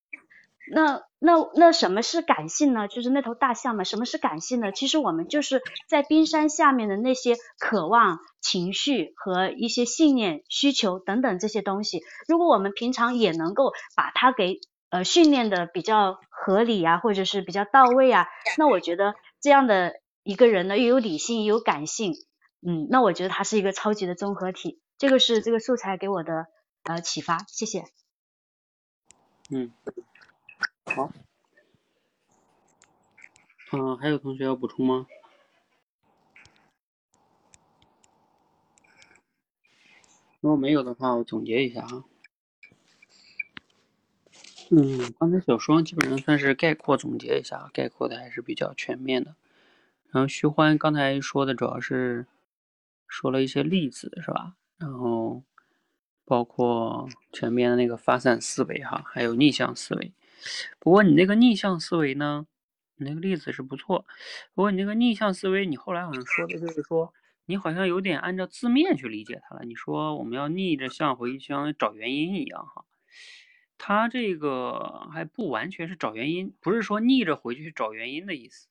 那那那什么是感性呢？就是那头大象嘛。什么是感性呢？其实我们就是在冰山下面的那些渴望、情绪和一些信念、需求等等这些东西。如果我们平常也能够把它给呃训练的比较合理啊，或者是比较到位啊，那我觉得这样的一个人呢，又有理性又有感性，嗯，那我觉得他是一个超级的综合体。这个是这个素材给我的呃启发，谢谢。嗯。好，嗯，还有同学要补充吗？如果没有的话，我总结一下哈。嗯，刚才小双基本上算是概括总结一下，概括的还是比较全面的。然后徐欢刚才说的主要是说了一些例子，是吧？然后包括前面的那个发散思维哈，还有逆向思维。不过你那个逆向思维呢？你那个例子是不错。不过你那个逆向思维，你后来好像说的就是说，你好像有点按照字面去理解它了。你说我们要逆着向回，像找原因一样哈。它这个还不完全是找原因，不是说逆着回去去找原因的意思。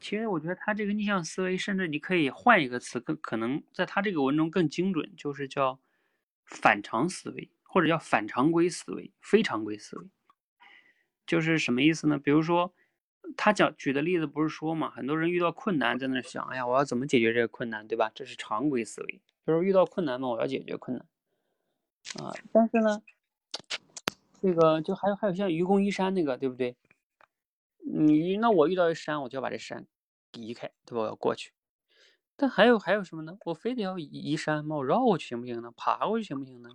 其实我觉得它这个逆向思维，甚至你可以换一个词，更可能在它这个文中更精准，就是叫反常思维，或者叫反常规思维、非常规思维。就是什么意思呢？比如说，他讲举的例子不是说嘛，很多人遇到困难在那想，哎呀，我要怎么解决这个困难，对吧？这是常规思维，就是遇到困难嘛，我要解决困难啊。但是呢，这个就还有还有像愚公移山那个，对不对？你那我遇到一山，我就要把这山移开，对吧？我要过去。但还有还有什么呢？我非得要移山吗？我绕过去行不行呢？爬过去行不行呢？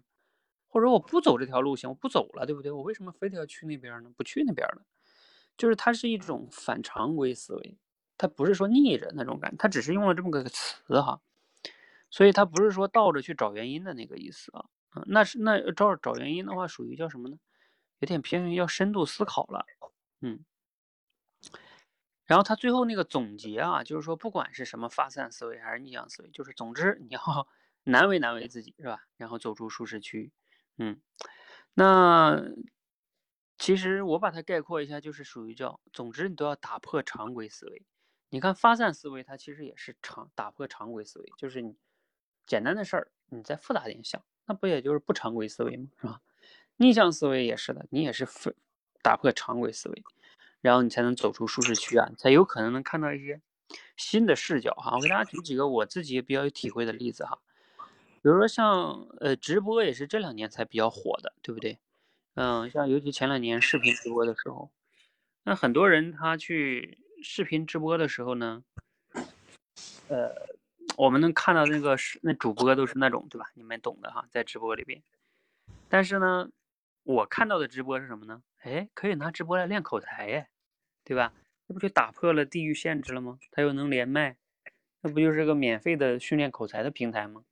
或者我不走这条路行，我不走了，对不对？我为什么非得要去那边呢？不去那边了，就是它是一种反常规思维，它不是说逆着那种感，它只是用了这么个词哈，所以它不是说倒着去找原因的那个意思啊。那是那照找原因的话，属于叫什么呢？有点偏于要深度思考了，嗯。然后他最后那个总结啊，就是说不管是什么发散思维还是逆向思维，就是总之你要 难为难为自己是吧？然后走出舒适区。嗯，那其实我把它概括一下，就是属于叫，总之你都要打破常规思维。你看发散思维，它其实也是常打破常规思维，就是你简单的事儿，你再复杂点想，那不也就是不常规思维吗？是吧？逆向思维也是的，你也是打打破常规思维，然后你才能走出舒适区啊，才有可能能看到一些新的视角哈。我给大家举几个我自己比较有体会的例子哈。比如说像呃直播也是这两年才比较火的，对不对？嗯，像尤其前两年视频直播的时候，那很多人他去视频直播的时候呢，呃，我们能看到那个是那主播都是那种对吧？你们懂的哈，在直播里边。但是呢，我看到的直播是什么呢？哎，可以拿直播来练口才耶，对吧？那不就打破了地域限制了吗？他又能连麦，那不就是个免费的训练口才的平台吗？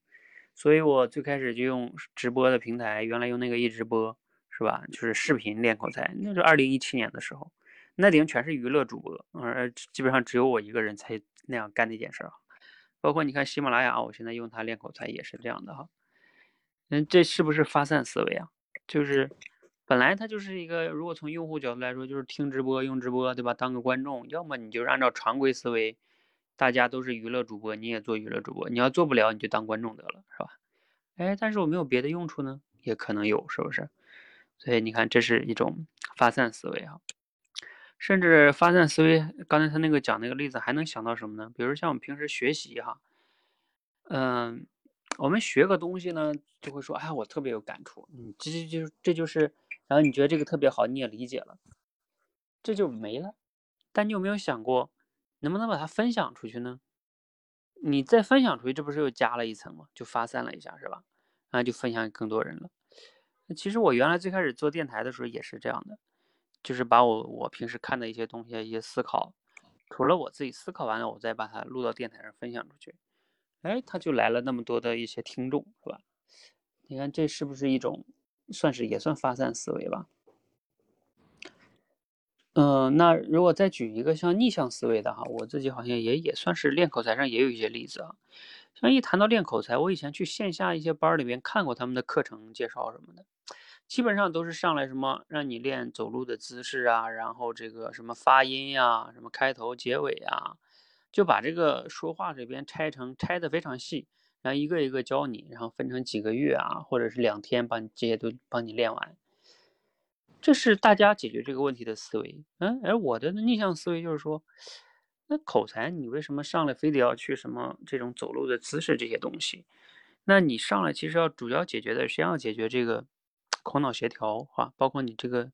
所以我最开始就用直播的平台，原来用那个一直播，是吧？就是视频练口才。那是二零一七年的时候，那顶全是娱乐主播，而基本上只有我一个人才那样干那件事儿包括你看喜马拉雅，我现在用它练口才也是这样的哈。嗯，这是不是发散思维啊？就是本来它就是一个，如果从用户角度来说，就是听直播用直播，对吧？当个观众，要么你就按照常规思维。大家都是娱乐主播，你也做娱乐主播。你要做不了，你就当观众得了，是吧？哎，但是我没有别的用处呢，也可能有，是不是？所以你看，这是一种发散思维啊。甚至发散思维，刚才他那个讲那个例子，还能想到什么呢？比如像我们平时学习哈，嗯，我们学个东西呢，就会说，哎，我特别有感触，嗯，这这就这就是，然后你觉得这个特别好，你也理解了，这就没了。但你有没有想过，能不能把它分享出去呢？你再分享出去，这不是又加了一层吗？就发散了一下，是吧？然后就分享给更多人了。其实我原来最开始做电台的时候也是这样的。就是把我我平时看的一些东西、一些思考，除了我自己思考完了，我再把它录到电台上分享出去，哎，他就来了那么多的一些听众，是吧？你看这是不是一种算是也算发散思维吧？嗯，那如果再举一个像逆向思维的哈，我自己好像也也算是练口才上也有一些例子啊。像一谈到练口才，我以前去线下一些班里面看过他们的课程介绍什么的。基本上都是上来什么让你练走路的姿势啊，然后这个什么发音呀，什么开头结尾呀，就把这个说话这边拆成拆的非常细，然后一个一个教你，然后分成几个月啊，或者是两天，把你这些都帮你练完。这是大家解决这个问题的思维，嗯，而我的逆向思维就是说，那口才你为什么上来非得要去什么这种走路的姿势这些东西？那你上来其实要主要解决的，先要解决这个。口脑协调哈，包括你这个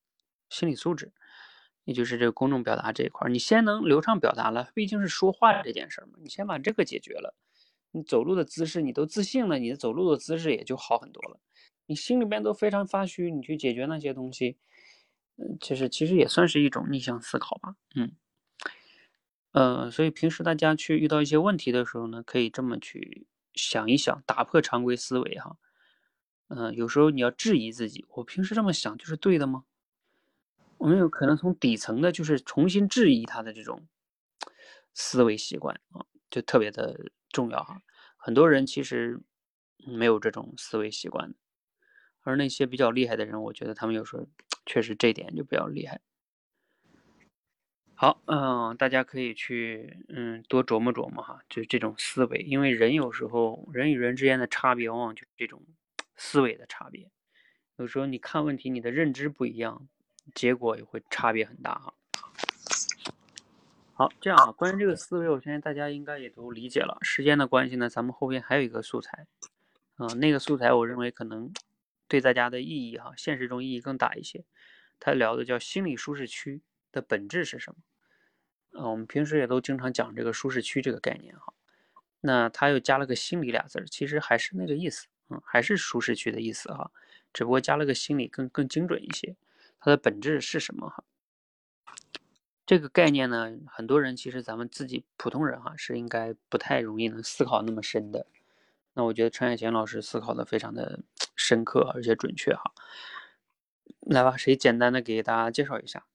心理素质，也就是这个公众表达这一块，你先能流畅表达了，毕竟是说话这件事儿嘛，你先把这个解决了，你走路的姿势你都自信了，你的走路的姿势也就好很多了。你心里边都非常发虚，你去解决那些东西，嗯，其实其实也算是一种逆向思考吧，嗯，呃，所以平时大家去遇到一些问题的时候呢，可以这么去想一想，打破常规思维哈。嗯，有时候你要质疑自己，我平时这么想就是对的吗？我们有可能从底层的，就是重新质疑他的这种思维习惯啊，就特别的重要哈。很多人其实没有这种思维习惯，而那些比较厉害的人，我觉得他们有时候确实这点就比较厉害。好，嗯，大家可以去嗯多琢磨琢磨哈，就是这种思维，因为人有时候人与人之间的差别往往就是这种。思维的差别，有时候你看问题，你的认知不一样，结果也会差别很大哈。好，这样啊，关于这个思维，我相信大家应该也都理解了。时间的关系呢，咱们后边还有一个素材，啊，那个素材我认为可能对大家的意义哈，现实中意义更大一些。他聊的叫心理舒适区的本质是什么？啊，我们平时也都经常讲这个舒适区这个概念哈。那他又加了个心理俩字儿，其实还是那个意思。嗯，还是舒适区的意思哈，只不过加了个心理更更精准一些。它的本质是什么哈？这个概念呢，很多人其实咱们自己普通人哈是应该不太容易能思考那么深的。那我觉得陈海贤老师思考的非常的 深刻而且准确哈。来吧，谁简单的给大家介绍一下？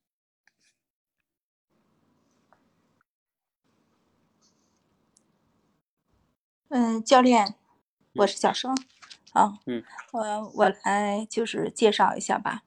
嗯，教练，我是小生。好，嗯，我我来就是介绍一下吧。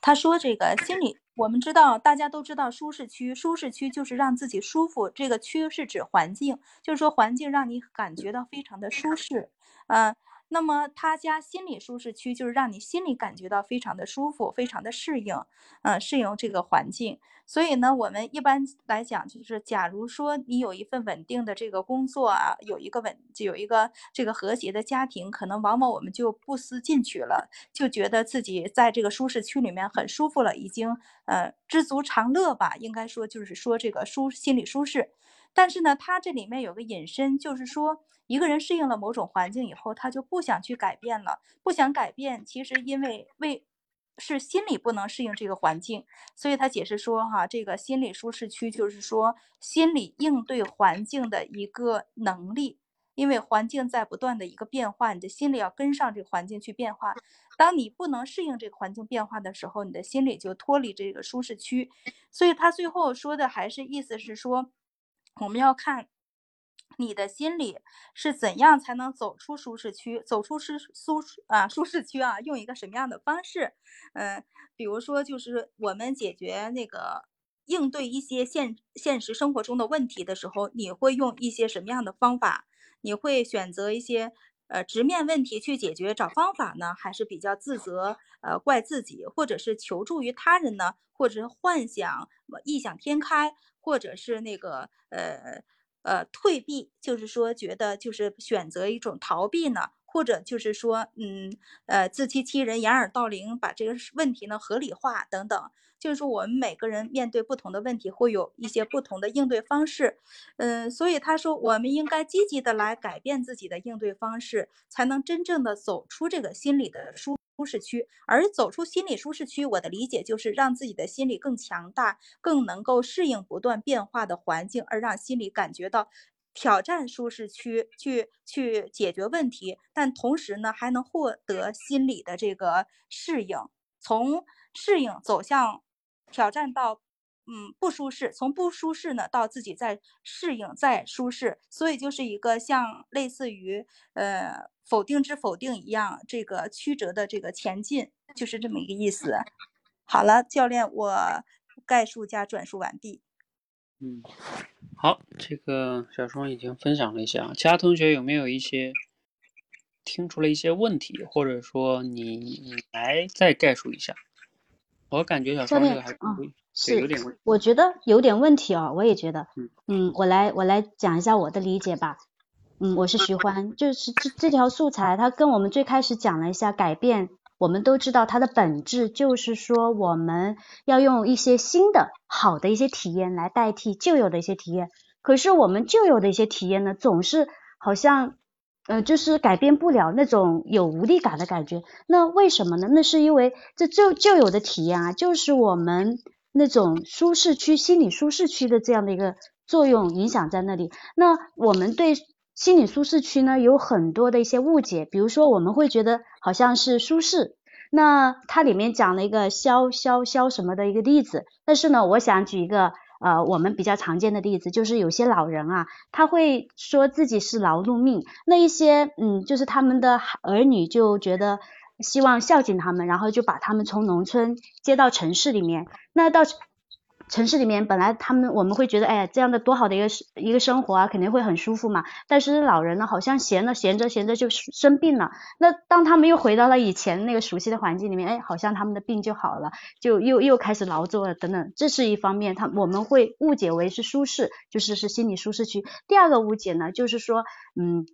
他说这个心理，我们知道，大家都知道舒适区，舒适区就是让自己舒服。这个区是指环境，就是说环境让你感觉到非常的舒适，嗯。那么他家心理舒适区就是让你心里感觉到非常的舒服，非常的适应，嗯，适应这个环境。所以呢，我们一般来讲，就是假如说你有一份稳定的这个工作啊，有一个稳，有一个这个和谐的家庭，可能往往我们就不思进取了，就觉得自己在这个舒适区里面很舒服了，已经呃知足常乐吧，应该说就是说这个舒心理舒适。但是呢，它这里面有个引申，就是说一个人适应了某种环境以后，他就不想去改变了，不想改变，其实因为为是心理不能适应这个环境，所以他解释说，哈，这个心理舒适区就是说心理应对环境的一个能力，因为环境在不断的一个变化，你的心理要跟上这个环境去变化。当你不能适应这个环境变化的时候，你的心理就脱离这个舒适区。所以他最后说的还是意思是说。我们要看你的心理是怎样才能走出舒适区，走出舒舒啊舒适区啊，用一个什么样的方式？嗯，比如说就是我们解决那个应对一些现现实生活中的问题的时候，你会用一些什么样的方法？你会选择一些呃，直面问题去解决找方法呢，还是比较自责，呃，怪自己，或者是求助于他人呢，或者是幻想异想天开，或者是那个呃呃退避，就是说觉得就是选择一种逃避呢？或者就是说，嗯，呃，自欺欺人、掩耳盗铃，把这个问题呢合理化等等。就是说，我们每个人面对不同的问题，会有一些不同的应对方式。嗯，所以他说，我们应该积极的来改变自己的应对方式，才能真正的走出这个心理的舒舒适区。而走出心理舒适区，我的理解就是让自己的心理更强大，更能够适应不断变化的环境，而让心理感觉到。挑战舒适区去去解决问题，但同时呢，还能获得心理的这个适应，从适应走向挑战到嗯不舒适，从不舒适呢到自己在适应再舒适，所以就是一个像类似于呃否定之否定一样，这个曲折的这个前进，就是这么一个意思。好了，教练，我概述加转述完毕。嗯。好，这个小双已经分享了一下，其他同学有没有一些听出了一些问题，或者说你你来再概述一下？我感觉小双这个还是是有点问题。我觉得有点问题啊，我也觉得。嗯嗯，我来我来讲一下我的理解吧。嗯，我是徐欢，就是这这条素材，它跟我们最开始讲了一下改变。我们都知道它的本质就是说，我们要用一些新的、好的一些体验来代替旧有的一些体验。可是我们旧有的一些体验呢，总是好像，呃，就是改变不了那种有无力感的感觉。那为什么呢？那是因为这旧旧有的体验啊，就是我们那种舒适区、心理舒适区的这样的一个作用影响在那里。那我们对。心理舒适区呢，有很多的一些误解，比如说我们会觉得好像是舒适，那它里面讲了一个消消消什么的一个例子，但是呢，我想举一个呃我们比较常见的例子，就是有些老人啊，他会说自己是劳碌命，那一些嗯，就是他们的儿女就觉得希望孝敬他们，然后就把他们从农村接到城市里面，那到。城市里面本来他们我们会觉得，哎，这样的多好的一个一个生活啊，肯定会很舒服嘛。但是老人呢，好像闲了闲着闲着就生病了。那当他们又回到了以前那个熟悉的环境里面，哎，好像他们的病就好了，就又又开始劳作了等等。这是一方面，他我们会误解为是舒适，就是是心理舒适区。第二个误解呢，就是说，嗯，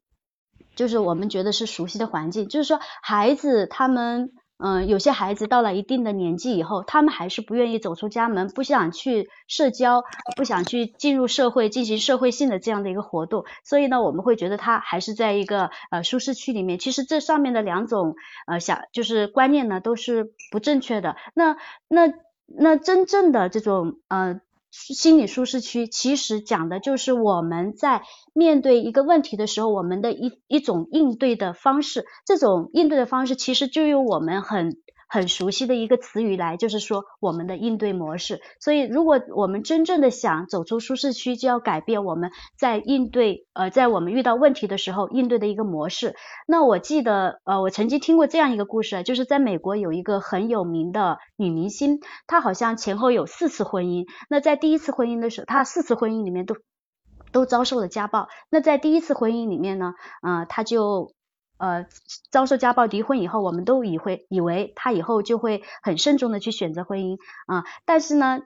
就是我们觉得是熟悉的环境，就是说孩子他们。嗯，有些孩子到了一定的年纪以后，他们还是不愿意走出家门，不想去社交，不想去进入社会进行社会性的这样的一个活动。所以呢，我们会觉得他还是在一个呃舒适区里面。其实这上面的两种呃想就是观念呢都是不正确的。那那那真正的这种呃。心理舒适区其实讲的就是我们在面对一个问题的时候，我们的一一种应对的方式。这种应对的方式其实就有我们很。很熟悉的一个词语来，就是说我们的应对模式。所以，如果我们真正的想走出舒适区，就要改变我们在应对呃，在我们遇到问题的时候应对的一个模式。那我记得呃，我曾经听过这样一个故事，就是在美国有一个很有名的女明星，她好像前后有四次婚姻。那在第一次婚姻的时候，她四次婚姻里面都都遭受了家暴。那在第一次婚姻里面呢，嗯，她就。呃，遭受家暴离婚以后，我们都以会以为他以后就会很慎重的去选择婚姻啊，但是呢，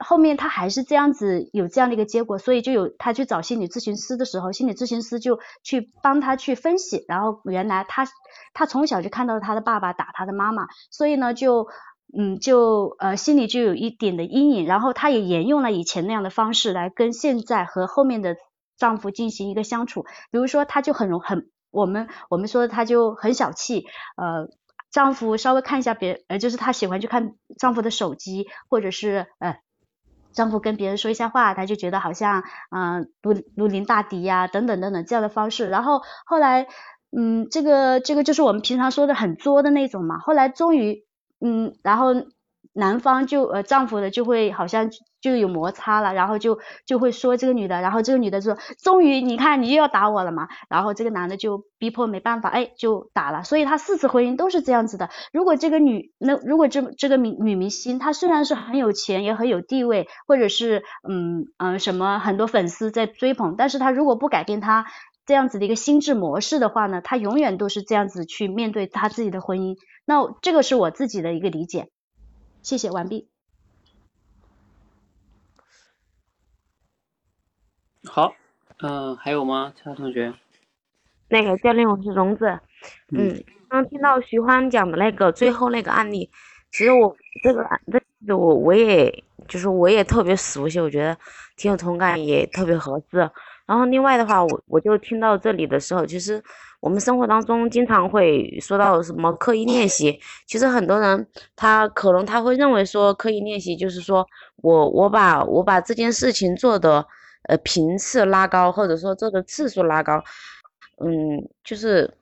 后面他还是这样子有这样的一个结果，所以就有他去找心理咨询师的时候，心理咨询师就去帮他去分析，然后原来他他从小就看到他的爸爸打他的妈妈，所以呢就嗯就呃心里就有一点的阴影，然后他也沿用了以前那样的方式来跟现在和后面的丈夫进行一个相处，比如说他就很容很。我们我们说她就很小气，呃，丈夫稍微看一下别，呃，就是她喜欢去看丈夫的手机，或者是呃，丈夫跟别人说一下话，她就觉得好像嗯如如临大敌呀，等等等等这样的方式。然后后来，嗯，这个这个就是我们平常说的很作的那种嘛。后来终于，嗯，然后。男方就呃丈夫的就会好像就有摩擦了，然后就就会说这个女的，然后这个女的说终于你看你又要打我了嘛，然后这个男的就逼迫没办法，哎就打了，所以他四次婚姻都是这样子的。如果这个女那如果这这个女女明星她虽然是很有钱也很有地位，或者是嗯嗯什么很多粉丝在追捧，但是她如果不改变她这样子的一个心智模式的话呢，他永远都是这样子去面对他自己的婚姻。那这个是我自己的一个理解。谢谢，完毕。好，嗯，还有吗？其他同学？那个教练，我是荣子。嗯，刚听到徐欢讲的那个最后那个案例，其实我这个这个我我也就是我也特别熟悉，我觉得挺有同感，也特别合适。然后另外的话，我我就听到这里的时候，其实我们生活当中经常会说到什么刻意练习，其实很多人他可能他会认为说刻意练习就是说我我把我把这件事情做的呃频次拉高，或者说做的次数拉高，嗯，就是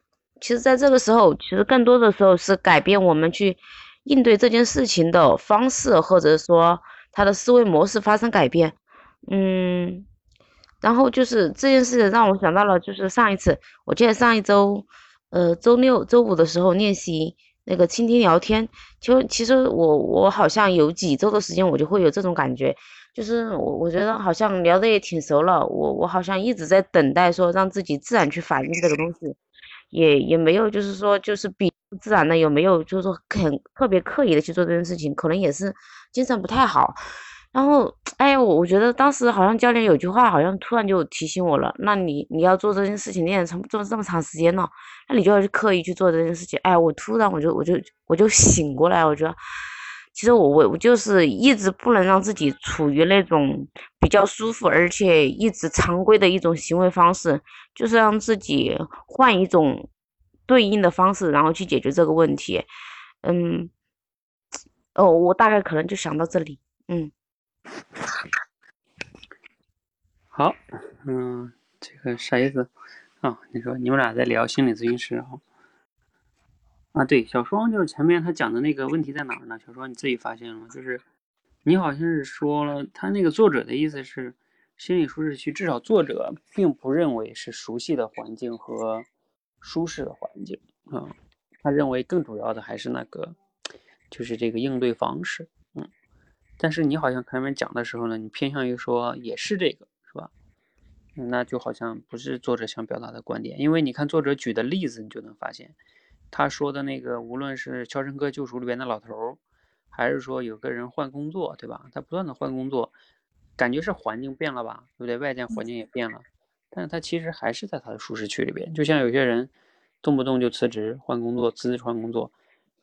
其实在这个时候，其实更多的时候是改变我们去应对这件事情的方式，或者说他的思维模式发生改变，嗯。然后就是这件事让我想到了，就是上一次，我记得上一周，呃，周六、周五的时候练习那个倾听聊天，就其实我我好像有几周的时间，我就会有这种感觉，就是我我觉得好像聊的也挺熟了，我我好像一直在等待说让自己自然去反应这个东西，也也没有就是说就是比自然的有没有就是说很特别刻意的去做这件事情，可能也是精神不太好。然后，哎，我我觉得当时好像教练有句话，好像突然就提醒我了。那你你要做这件事情练成做这么长时间了，那你就要去刻意去做这件事情。哎，我突然我就我就我就醒过来，我觉得，其实我我我就是一直不能让自己处于那种比较舒服而且一直常规的一种行为方式，就是让自己换一种对应的方式，然后去解决这个问题。嗯，哦，我大概可能就想到这里，嗯。好，嗯，这个啥意思啊？你说你们俩在聊心理咨询师啊？啊，对，小双就是前面他讲的那个问题在哪儿呢？小双你自己发现了吗？就是你好像是说了，他那个作者的意思是，心理舒适区至少作者并不认为是熟悉的环境和舒适的环境啊，他认为更主要的还是那个，就是这个应对方式。但是你好像前面讲的时候呢，你偏向于说也是这个，是吧？那就好像不是作者想表达的观点，因为你看作者举的例子，你就能发现，他说的那个无论是《肖申克救赎》里边的老头，还是说有个人换工作，对吧？他不断的换工作，感觉是环境变了吧，对不对？外界环境也变了，但是他其实还是在他的舒适区里边。就像有些人动不动就辞职换工作，辞职换工作。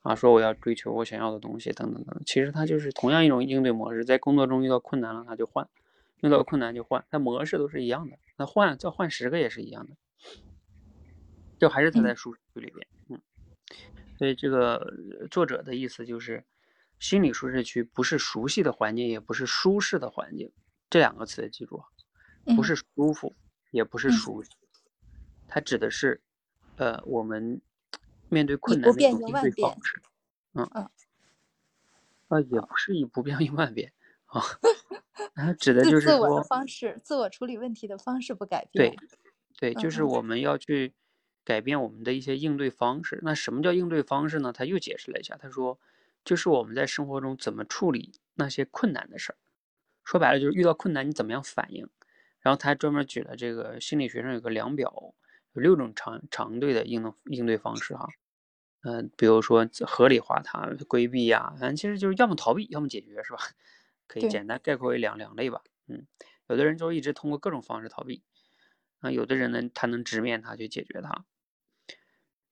啊，说我要追求我想要的东西，等等等，其实它就是同样一种应对模式，在工作中遇到困难了，他就换，遇到困难就换，它模式都是一样的。那换再换十个也是一样的，就还是他在舒适区里边，嗯。所以这个作者的意思就是，心理舒适区不是熟悉的环境，也不是舒适的环境，这两个词记住，不是舒服，也不是熟悉，它指的是，呃，我们。面对困难的应对方式，嗯嗯，啊，也不是以不变应万变 啊，它指的就是说方式，自我处理问题的方式不改变。对，对，就是我们要去改变我们的一些应对方式。那什么叫应对方式呢？他又解释了一下，他说，就是我们在生活中怎么处理那些困难的事儿。说白了就是遇到困难你怎么样反应。然后他还专门举了这个心理学上有个量表。有六种常常对的应应对方式哈，嗯，比如说合理化它、规避呀，反正其实就是要么逃避，要么解决，是吧？可以简单概括为两两类吧。嗯，有的人就一直通过各种方式逃避，啊，有的人呢，他能直面它去解决它。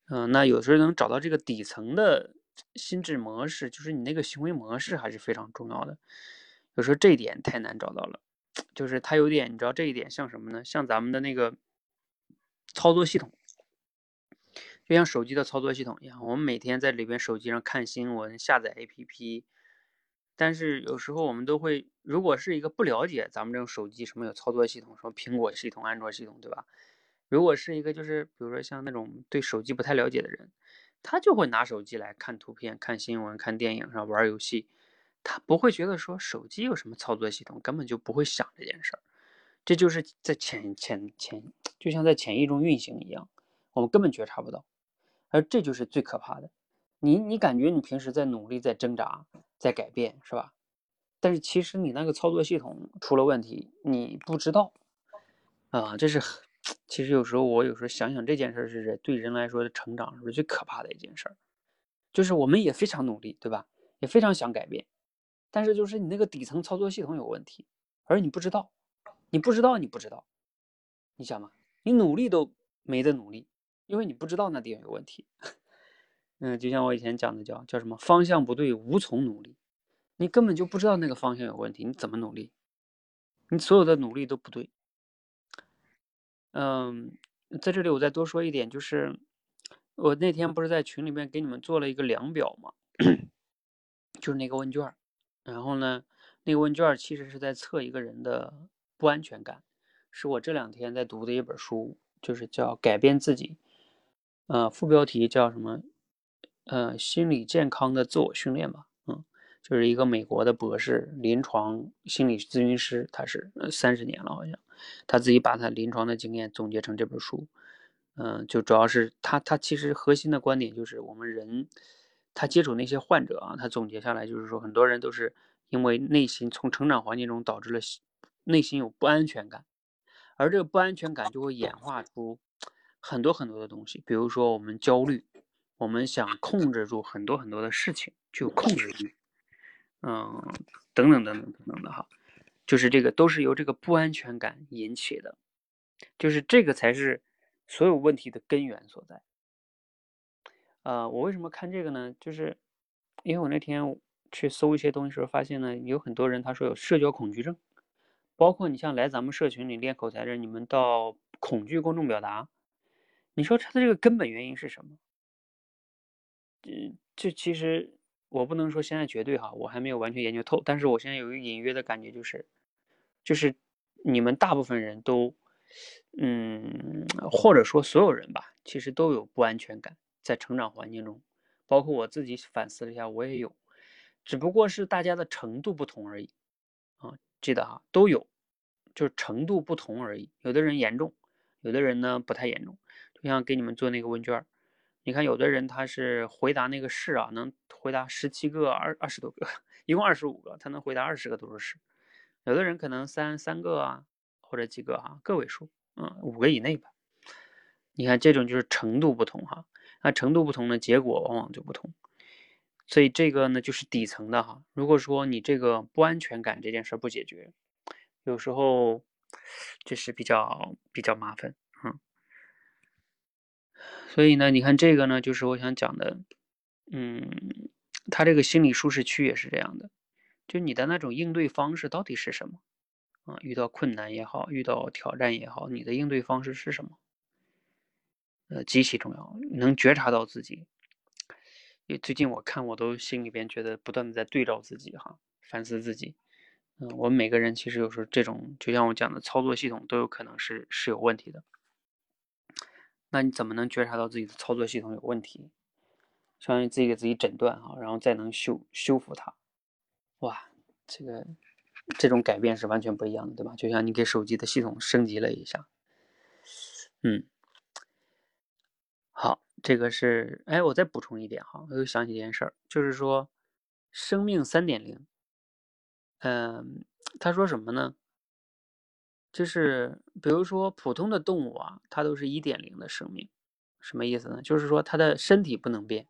嗯，那有时候能找到这个底层的心智模式，就是你那个行为模式还是非常重要的。有时候这一点太难找到了，就是它有点，你知道这一点像什么呢？像咱们的那个。操作系统就像手机的操作系统一样，我们每天在里边手机上看新闻、下载 APP，但是有时候我们都会，如果是一个不了解咱们这种手机什么有操作系统，什么苹果系统、安卓系统，对吧？如果是一个就是比如说像那种对手机不太了解的人，他就会拿手机来看图片、看新闻、看电影，然后？玩游戏，他不会觉得说手机有什么操作系统，根本就不会想这件事儿。这就是在潜潜潜，就像在潜意中运行一样，我们根本觉察不到，而这就是最可怕的。你你感觉你平时在努力，在挣扎，在改变，是吧？但是其实你那个操作系统出了问题，你不知道啊，这是其实有时候我有时候想想这件事是对人来说的成长是不是最可怕的一件事儿？就是我们也非常努力，对吧？也非常想改变，但是就是你那个底层操作系统有问题，而你不知道，你不知道，你不知道，你想嘛，你努力都没得努力，因为你不知道那地方有问题。嗯，就像我以前讲的叫叫什么方向不对，无从努力。你根本就不知道那个方向有问题，你怎么努力？你所有的努力都不对。嗯，在这里我再多说一点，就是我那天不是在群里面给你们做了一个量表吗？就是那个问卷，然后呢，那个问卷其实是在测一个人的不安全感，是我这两天在读的一本书，就是叫《改变自己》，呃，副标题叫什么？呃，心理健康的自我训练吧。嗯就是一个美国的博士，临床心理咨询师，他是三十年了，好像他自己把他临床的经验总结成这本书。嗯，就主要是他他其实核心的观点就是我们人，他接触那些患者啊，他总结下来就是说，很多人都是因为内心从成长环境中导致了内心有不安全感，而这个不安全感就会演化出很多很多的东西，比如说我们焦虑，我们想控制住很多很多的事情，就控制欲。嗯，等等等等等等的哈，就是这个都是由这个不安全感引起的，就是这个才是所有问题的根源所在。呃，我为什么看这个呢？就是因为我那天去搜一些东西时候发现呢，有很多人他说有社交恐惧症，包括你像来咱们社群里练口才的人，你们到恐惧公众表达，你说他的这个根本原因是什么？嗯，这其实。我不能说现在绝对哈，我还没有完全研究透，但是我现在有一个隐约的感觉，就是，就是你们大部分人都，嗯，或者说所有人吧，其实都有不安全感，在成长环境中，包括我自己反思了一下，我也有，只不过是大家的程度不同而已，记得哈，都有，就是程度不同而已，有的人严重，有的人呢不太严重，就像给你们做那个问卷。你看，有的人他是回答那个是啊，能回答十七个、二二十多个，一共二十五个，他能回答二十个都是是。有的人可能三三个啊，或者几个哈，个位数，嗯，五个以内吧。你看这种就是程度不同哈，那程度不同的结果往往就不同。所以这个呢就是底层的哈。如果说你这个不安全感这件事不解决，有时候就是比较比较麻烦，嗯。所以呢，你看这个呢，就是我想讲的，嗯，他这个心理舒适区也是这样的，就你的那种应对方式到底是什么啊？遇到困难也好，遇到挑战也好，你的应对方式是什么？呃，极其重要，能觉察到自己。也最近我看我都心里边觉得不断的在对照自己哈，反思自己。嗯，我们每个人其实有时候这种，就像我讲的操作系统都有可能是是有问题的。那你怎么能觉察到自己的操作系统有问题？相当于自己给自己诊断哈，然后再能修修复它。哇，这个这种改变是完全不一样的，对吧？就像你给手机的系统升级了一下。嗯，好，这个是哎，我再补充一点哈，我又想起一件事儿，就是说生命三点零。嗯，他说什么呢？就是比如说普通的动物啊，它都是一点零的生命，什么意思呢？就是说它的身体不能变，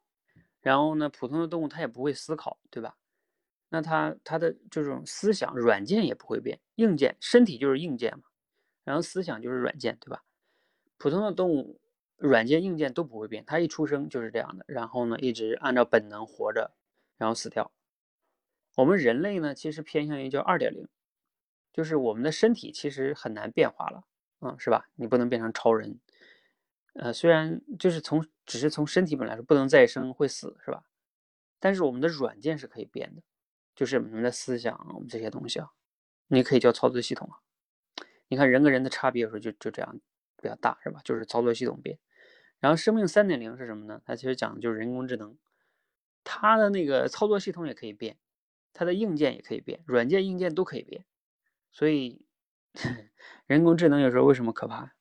然后呢，普通的动物它也不会思考，对吧？那它它的这种思想软件也不会变，硬件身体就是硬件嘛，然后思想就是软件，对吧？普通的动物软件硬件都不会变，它一出生就是这样的，然后呢一直按照本能活着，然后死掉。我们人类呢，其实偏向于叫二点零。就是我们的身体其实很难变化了，嗯，是吧？你不能变成超人，呃，虽然就是从只是从身体本来说不能再生会死，是吧？但是我们的软件是可以变的，就是我们的思想，我们这些东西啊，你可以叫操作系统啊。你看人跟人的差别有时候就就这样比较大，是吧？就是操作系统变。然后生命三点零是什么呢？它其实讲的就是人工智能，它的那个操作系统也可以变，它的硬件也可以变，软件硬件都可以变。所以，人工智能有时候为什么可怕？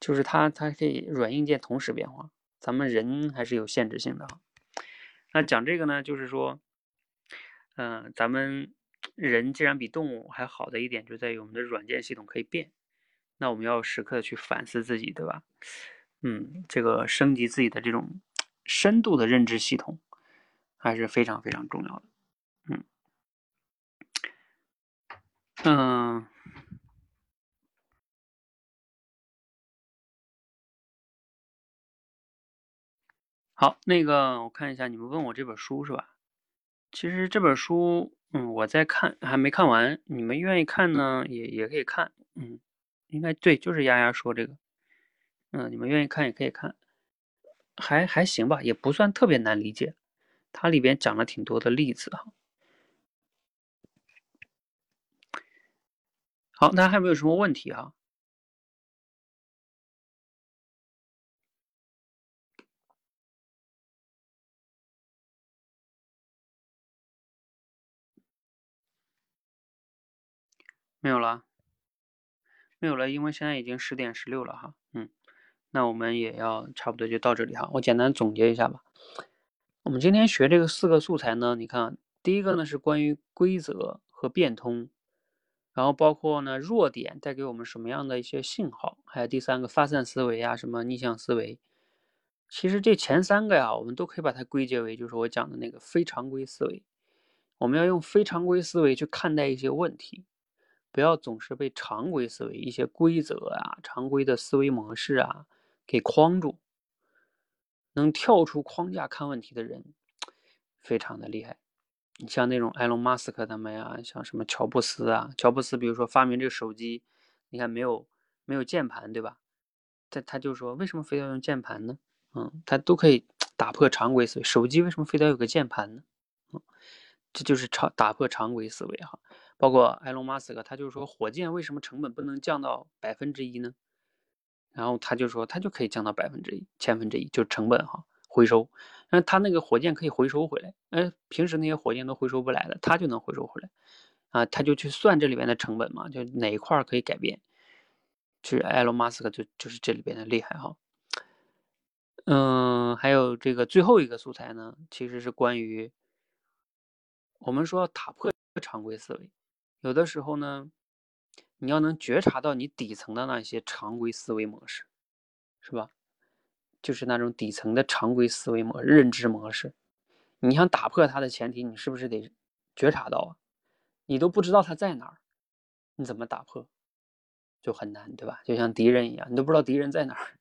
就是它它可以软硬件同时变化，咱们人还是有限制性的哈。那讲这个呢，就是说，嗯，咱们 人既然比动物还好的一点，就在于我们的软件系统可以变。那我们要时刻的去反思自己，对吧？嗯，这个升级自己的这种深度的认知系统还是非常非常重要的。嗯嗯，好，那个我看一下，你们问我这本书是吧？其实这本书，嗯，我在看，还没看完。你们愿意看呢，也也可以看。嗯，应该对，就是丫丫说这个。嗯，你们愿意看也可以看，还还行吧，也不算特别难理解。它里边讲了挺多的例子哈。好，大家还有没有什么问题哈？没有了，没有了，因为现在已经十点十六了哈。那我们也要差不多就到这里哈。我简单总结一下吧。我们今天学这个四个素材呢，你看，第一个呢是关于规则和变通，然后包括呢弱点带给我们什么样的一些信号，还有第三个发散思维啊，什么逆向思维。其实这前三个呀，我们都可以把它归结为，就是我讲的那个非常规思维。我们要用非常规思维去看待一些问题。不要总是被常规思维一些规则啊、常规的思维模式啊给框住。能跳出框架看问题的人，非常的厉害。你像那种埃隆·马斯克他们呀，像什么乔布斯啊，乔布斯比如说发明这个手机，你看没有没有键盘，对吧？他他就说为什么非要用键盘呢？嗯，他都可以打破常规思维。手机为什么非得有个键盘呢？嗯，这就是常打破常规思维哈。包括埃隆·马斯克，他就说火箭为什么成本不能降到百分之一呢？然后他就说，他就可以降到百分之一、千分之一，就是成本哈，回收。那他那个火箭可以回收回来，哎，平时那些火箭都回收不来的，他就能回收回来啊。他就去算这里边的成本嘛，就哪一块可以改变。就是埃隆·马斯克就就是这里边的厉害哈。嗯，还有这个最后一个素材呢，其实是关于我们说打破常规思维。有的时候呢，你要能觉察到你底层的那些常规思维模式，是吧？就是那种底层的常规思维模认知模式，你想打破它的前提，你是不是得觉察到啊？你都不知道它在哪儿，你怎么打破？就很难，对吧？就像敌人一样，你都不知道敌人在哪儿，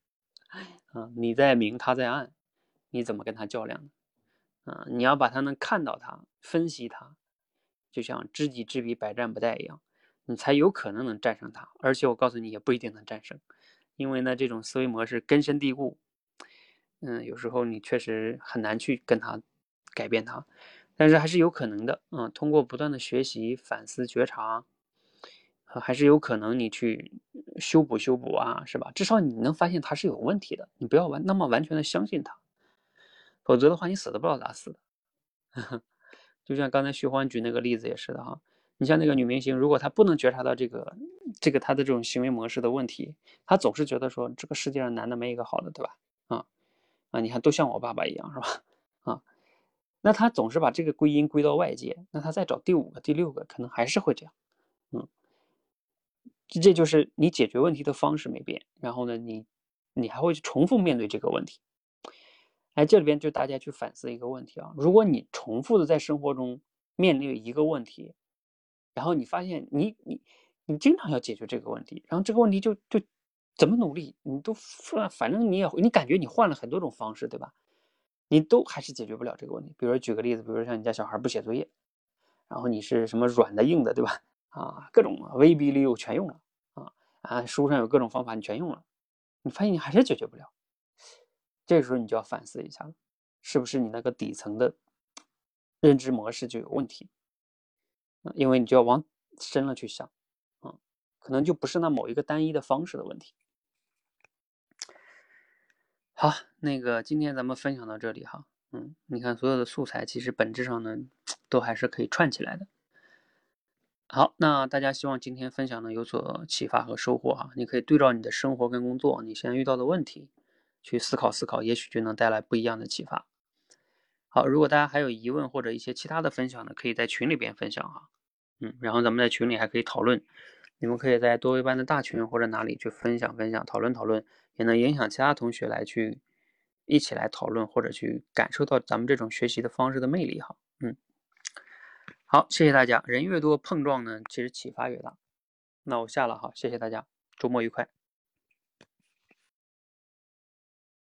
啊，你在明，他在暗，你怎么跟他较量呢？啊，你要把他能看到他，分析他。就像知己知彼，百战不殆一样，你才有可能能战胜他。而且我告诉你，也不一定能战胜，因为呢，这种思维模式根深蒂固。嗯，有时候你确实很难去跟他改变他，但是还是有可能的。嗯，通过不断的学习、反思、觉察，还是有可能你去修补、修补啊，是吧？至少你能发现他是有问题的，你不要完那么完全的相信他，否则的话，你死都不知道咋死的。就像刚才徐欢举那个例子也是的哈，你像那个女明星，如果她不能觉察到这个这个她的这种行为模式的问题，她总是觉得说这个世界上男的没一个好的，对吧？啊啊，你看都像我爸爸一样，是吧？啊，那她总是把这个归因归到外界，那她再找第五个、第六个，可能还是会这样。嗯，这就是你解决问题的方式没变，然后呢，你你还会去重复面对这个问题。哎，这里边就大家去反思一个问题啊，如果你重复的在生活中面临一个问题，然后你发现你你你经常要解决这个问题，然后这个问题就就怎么努力你都反正你也你感觉你换了很多种方式，对吧？你都还是解决不了这个问题。比如说举个例子，比如说像你家小孩不写作业，然后你是什么软的硬的，对吧？啊，各种威逼利诱全用了啊啊，书上有各种方法你全用了，你发现你还是解决不了。这时候你就要反思一下了，是不是你那个底层的认知模式就有问题？因为你就要往深了去想，啊，可能就不是那某一个单一的方式的问题。好，那个今天咱们分享到这里哈，嗯，你看所有的素材其实本质上呢，都还是可以串起来的。好，那大家希望今天分享呢有所启发和收获哈，你可以对照你的生活跟工作，你现在遇到的问题。去思考思考，也许就能带来不一样的启发。好，如果大家还有疑问或者一些其他的分享呢，可以在群里边分享哈。嗯，然后咱们在群里还可以讨论你们可以在多维班的大群或者哪里去分享分享、讨论讨论，也能影响其他同学来去一起来讨论或者去感受到咱们这种学习的方式的魅力哈。嗯，好，谢谢大家。人越多碰撞呢，其实启发越大。那我下了哈，谢谢大家，周末愉快。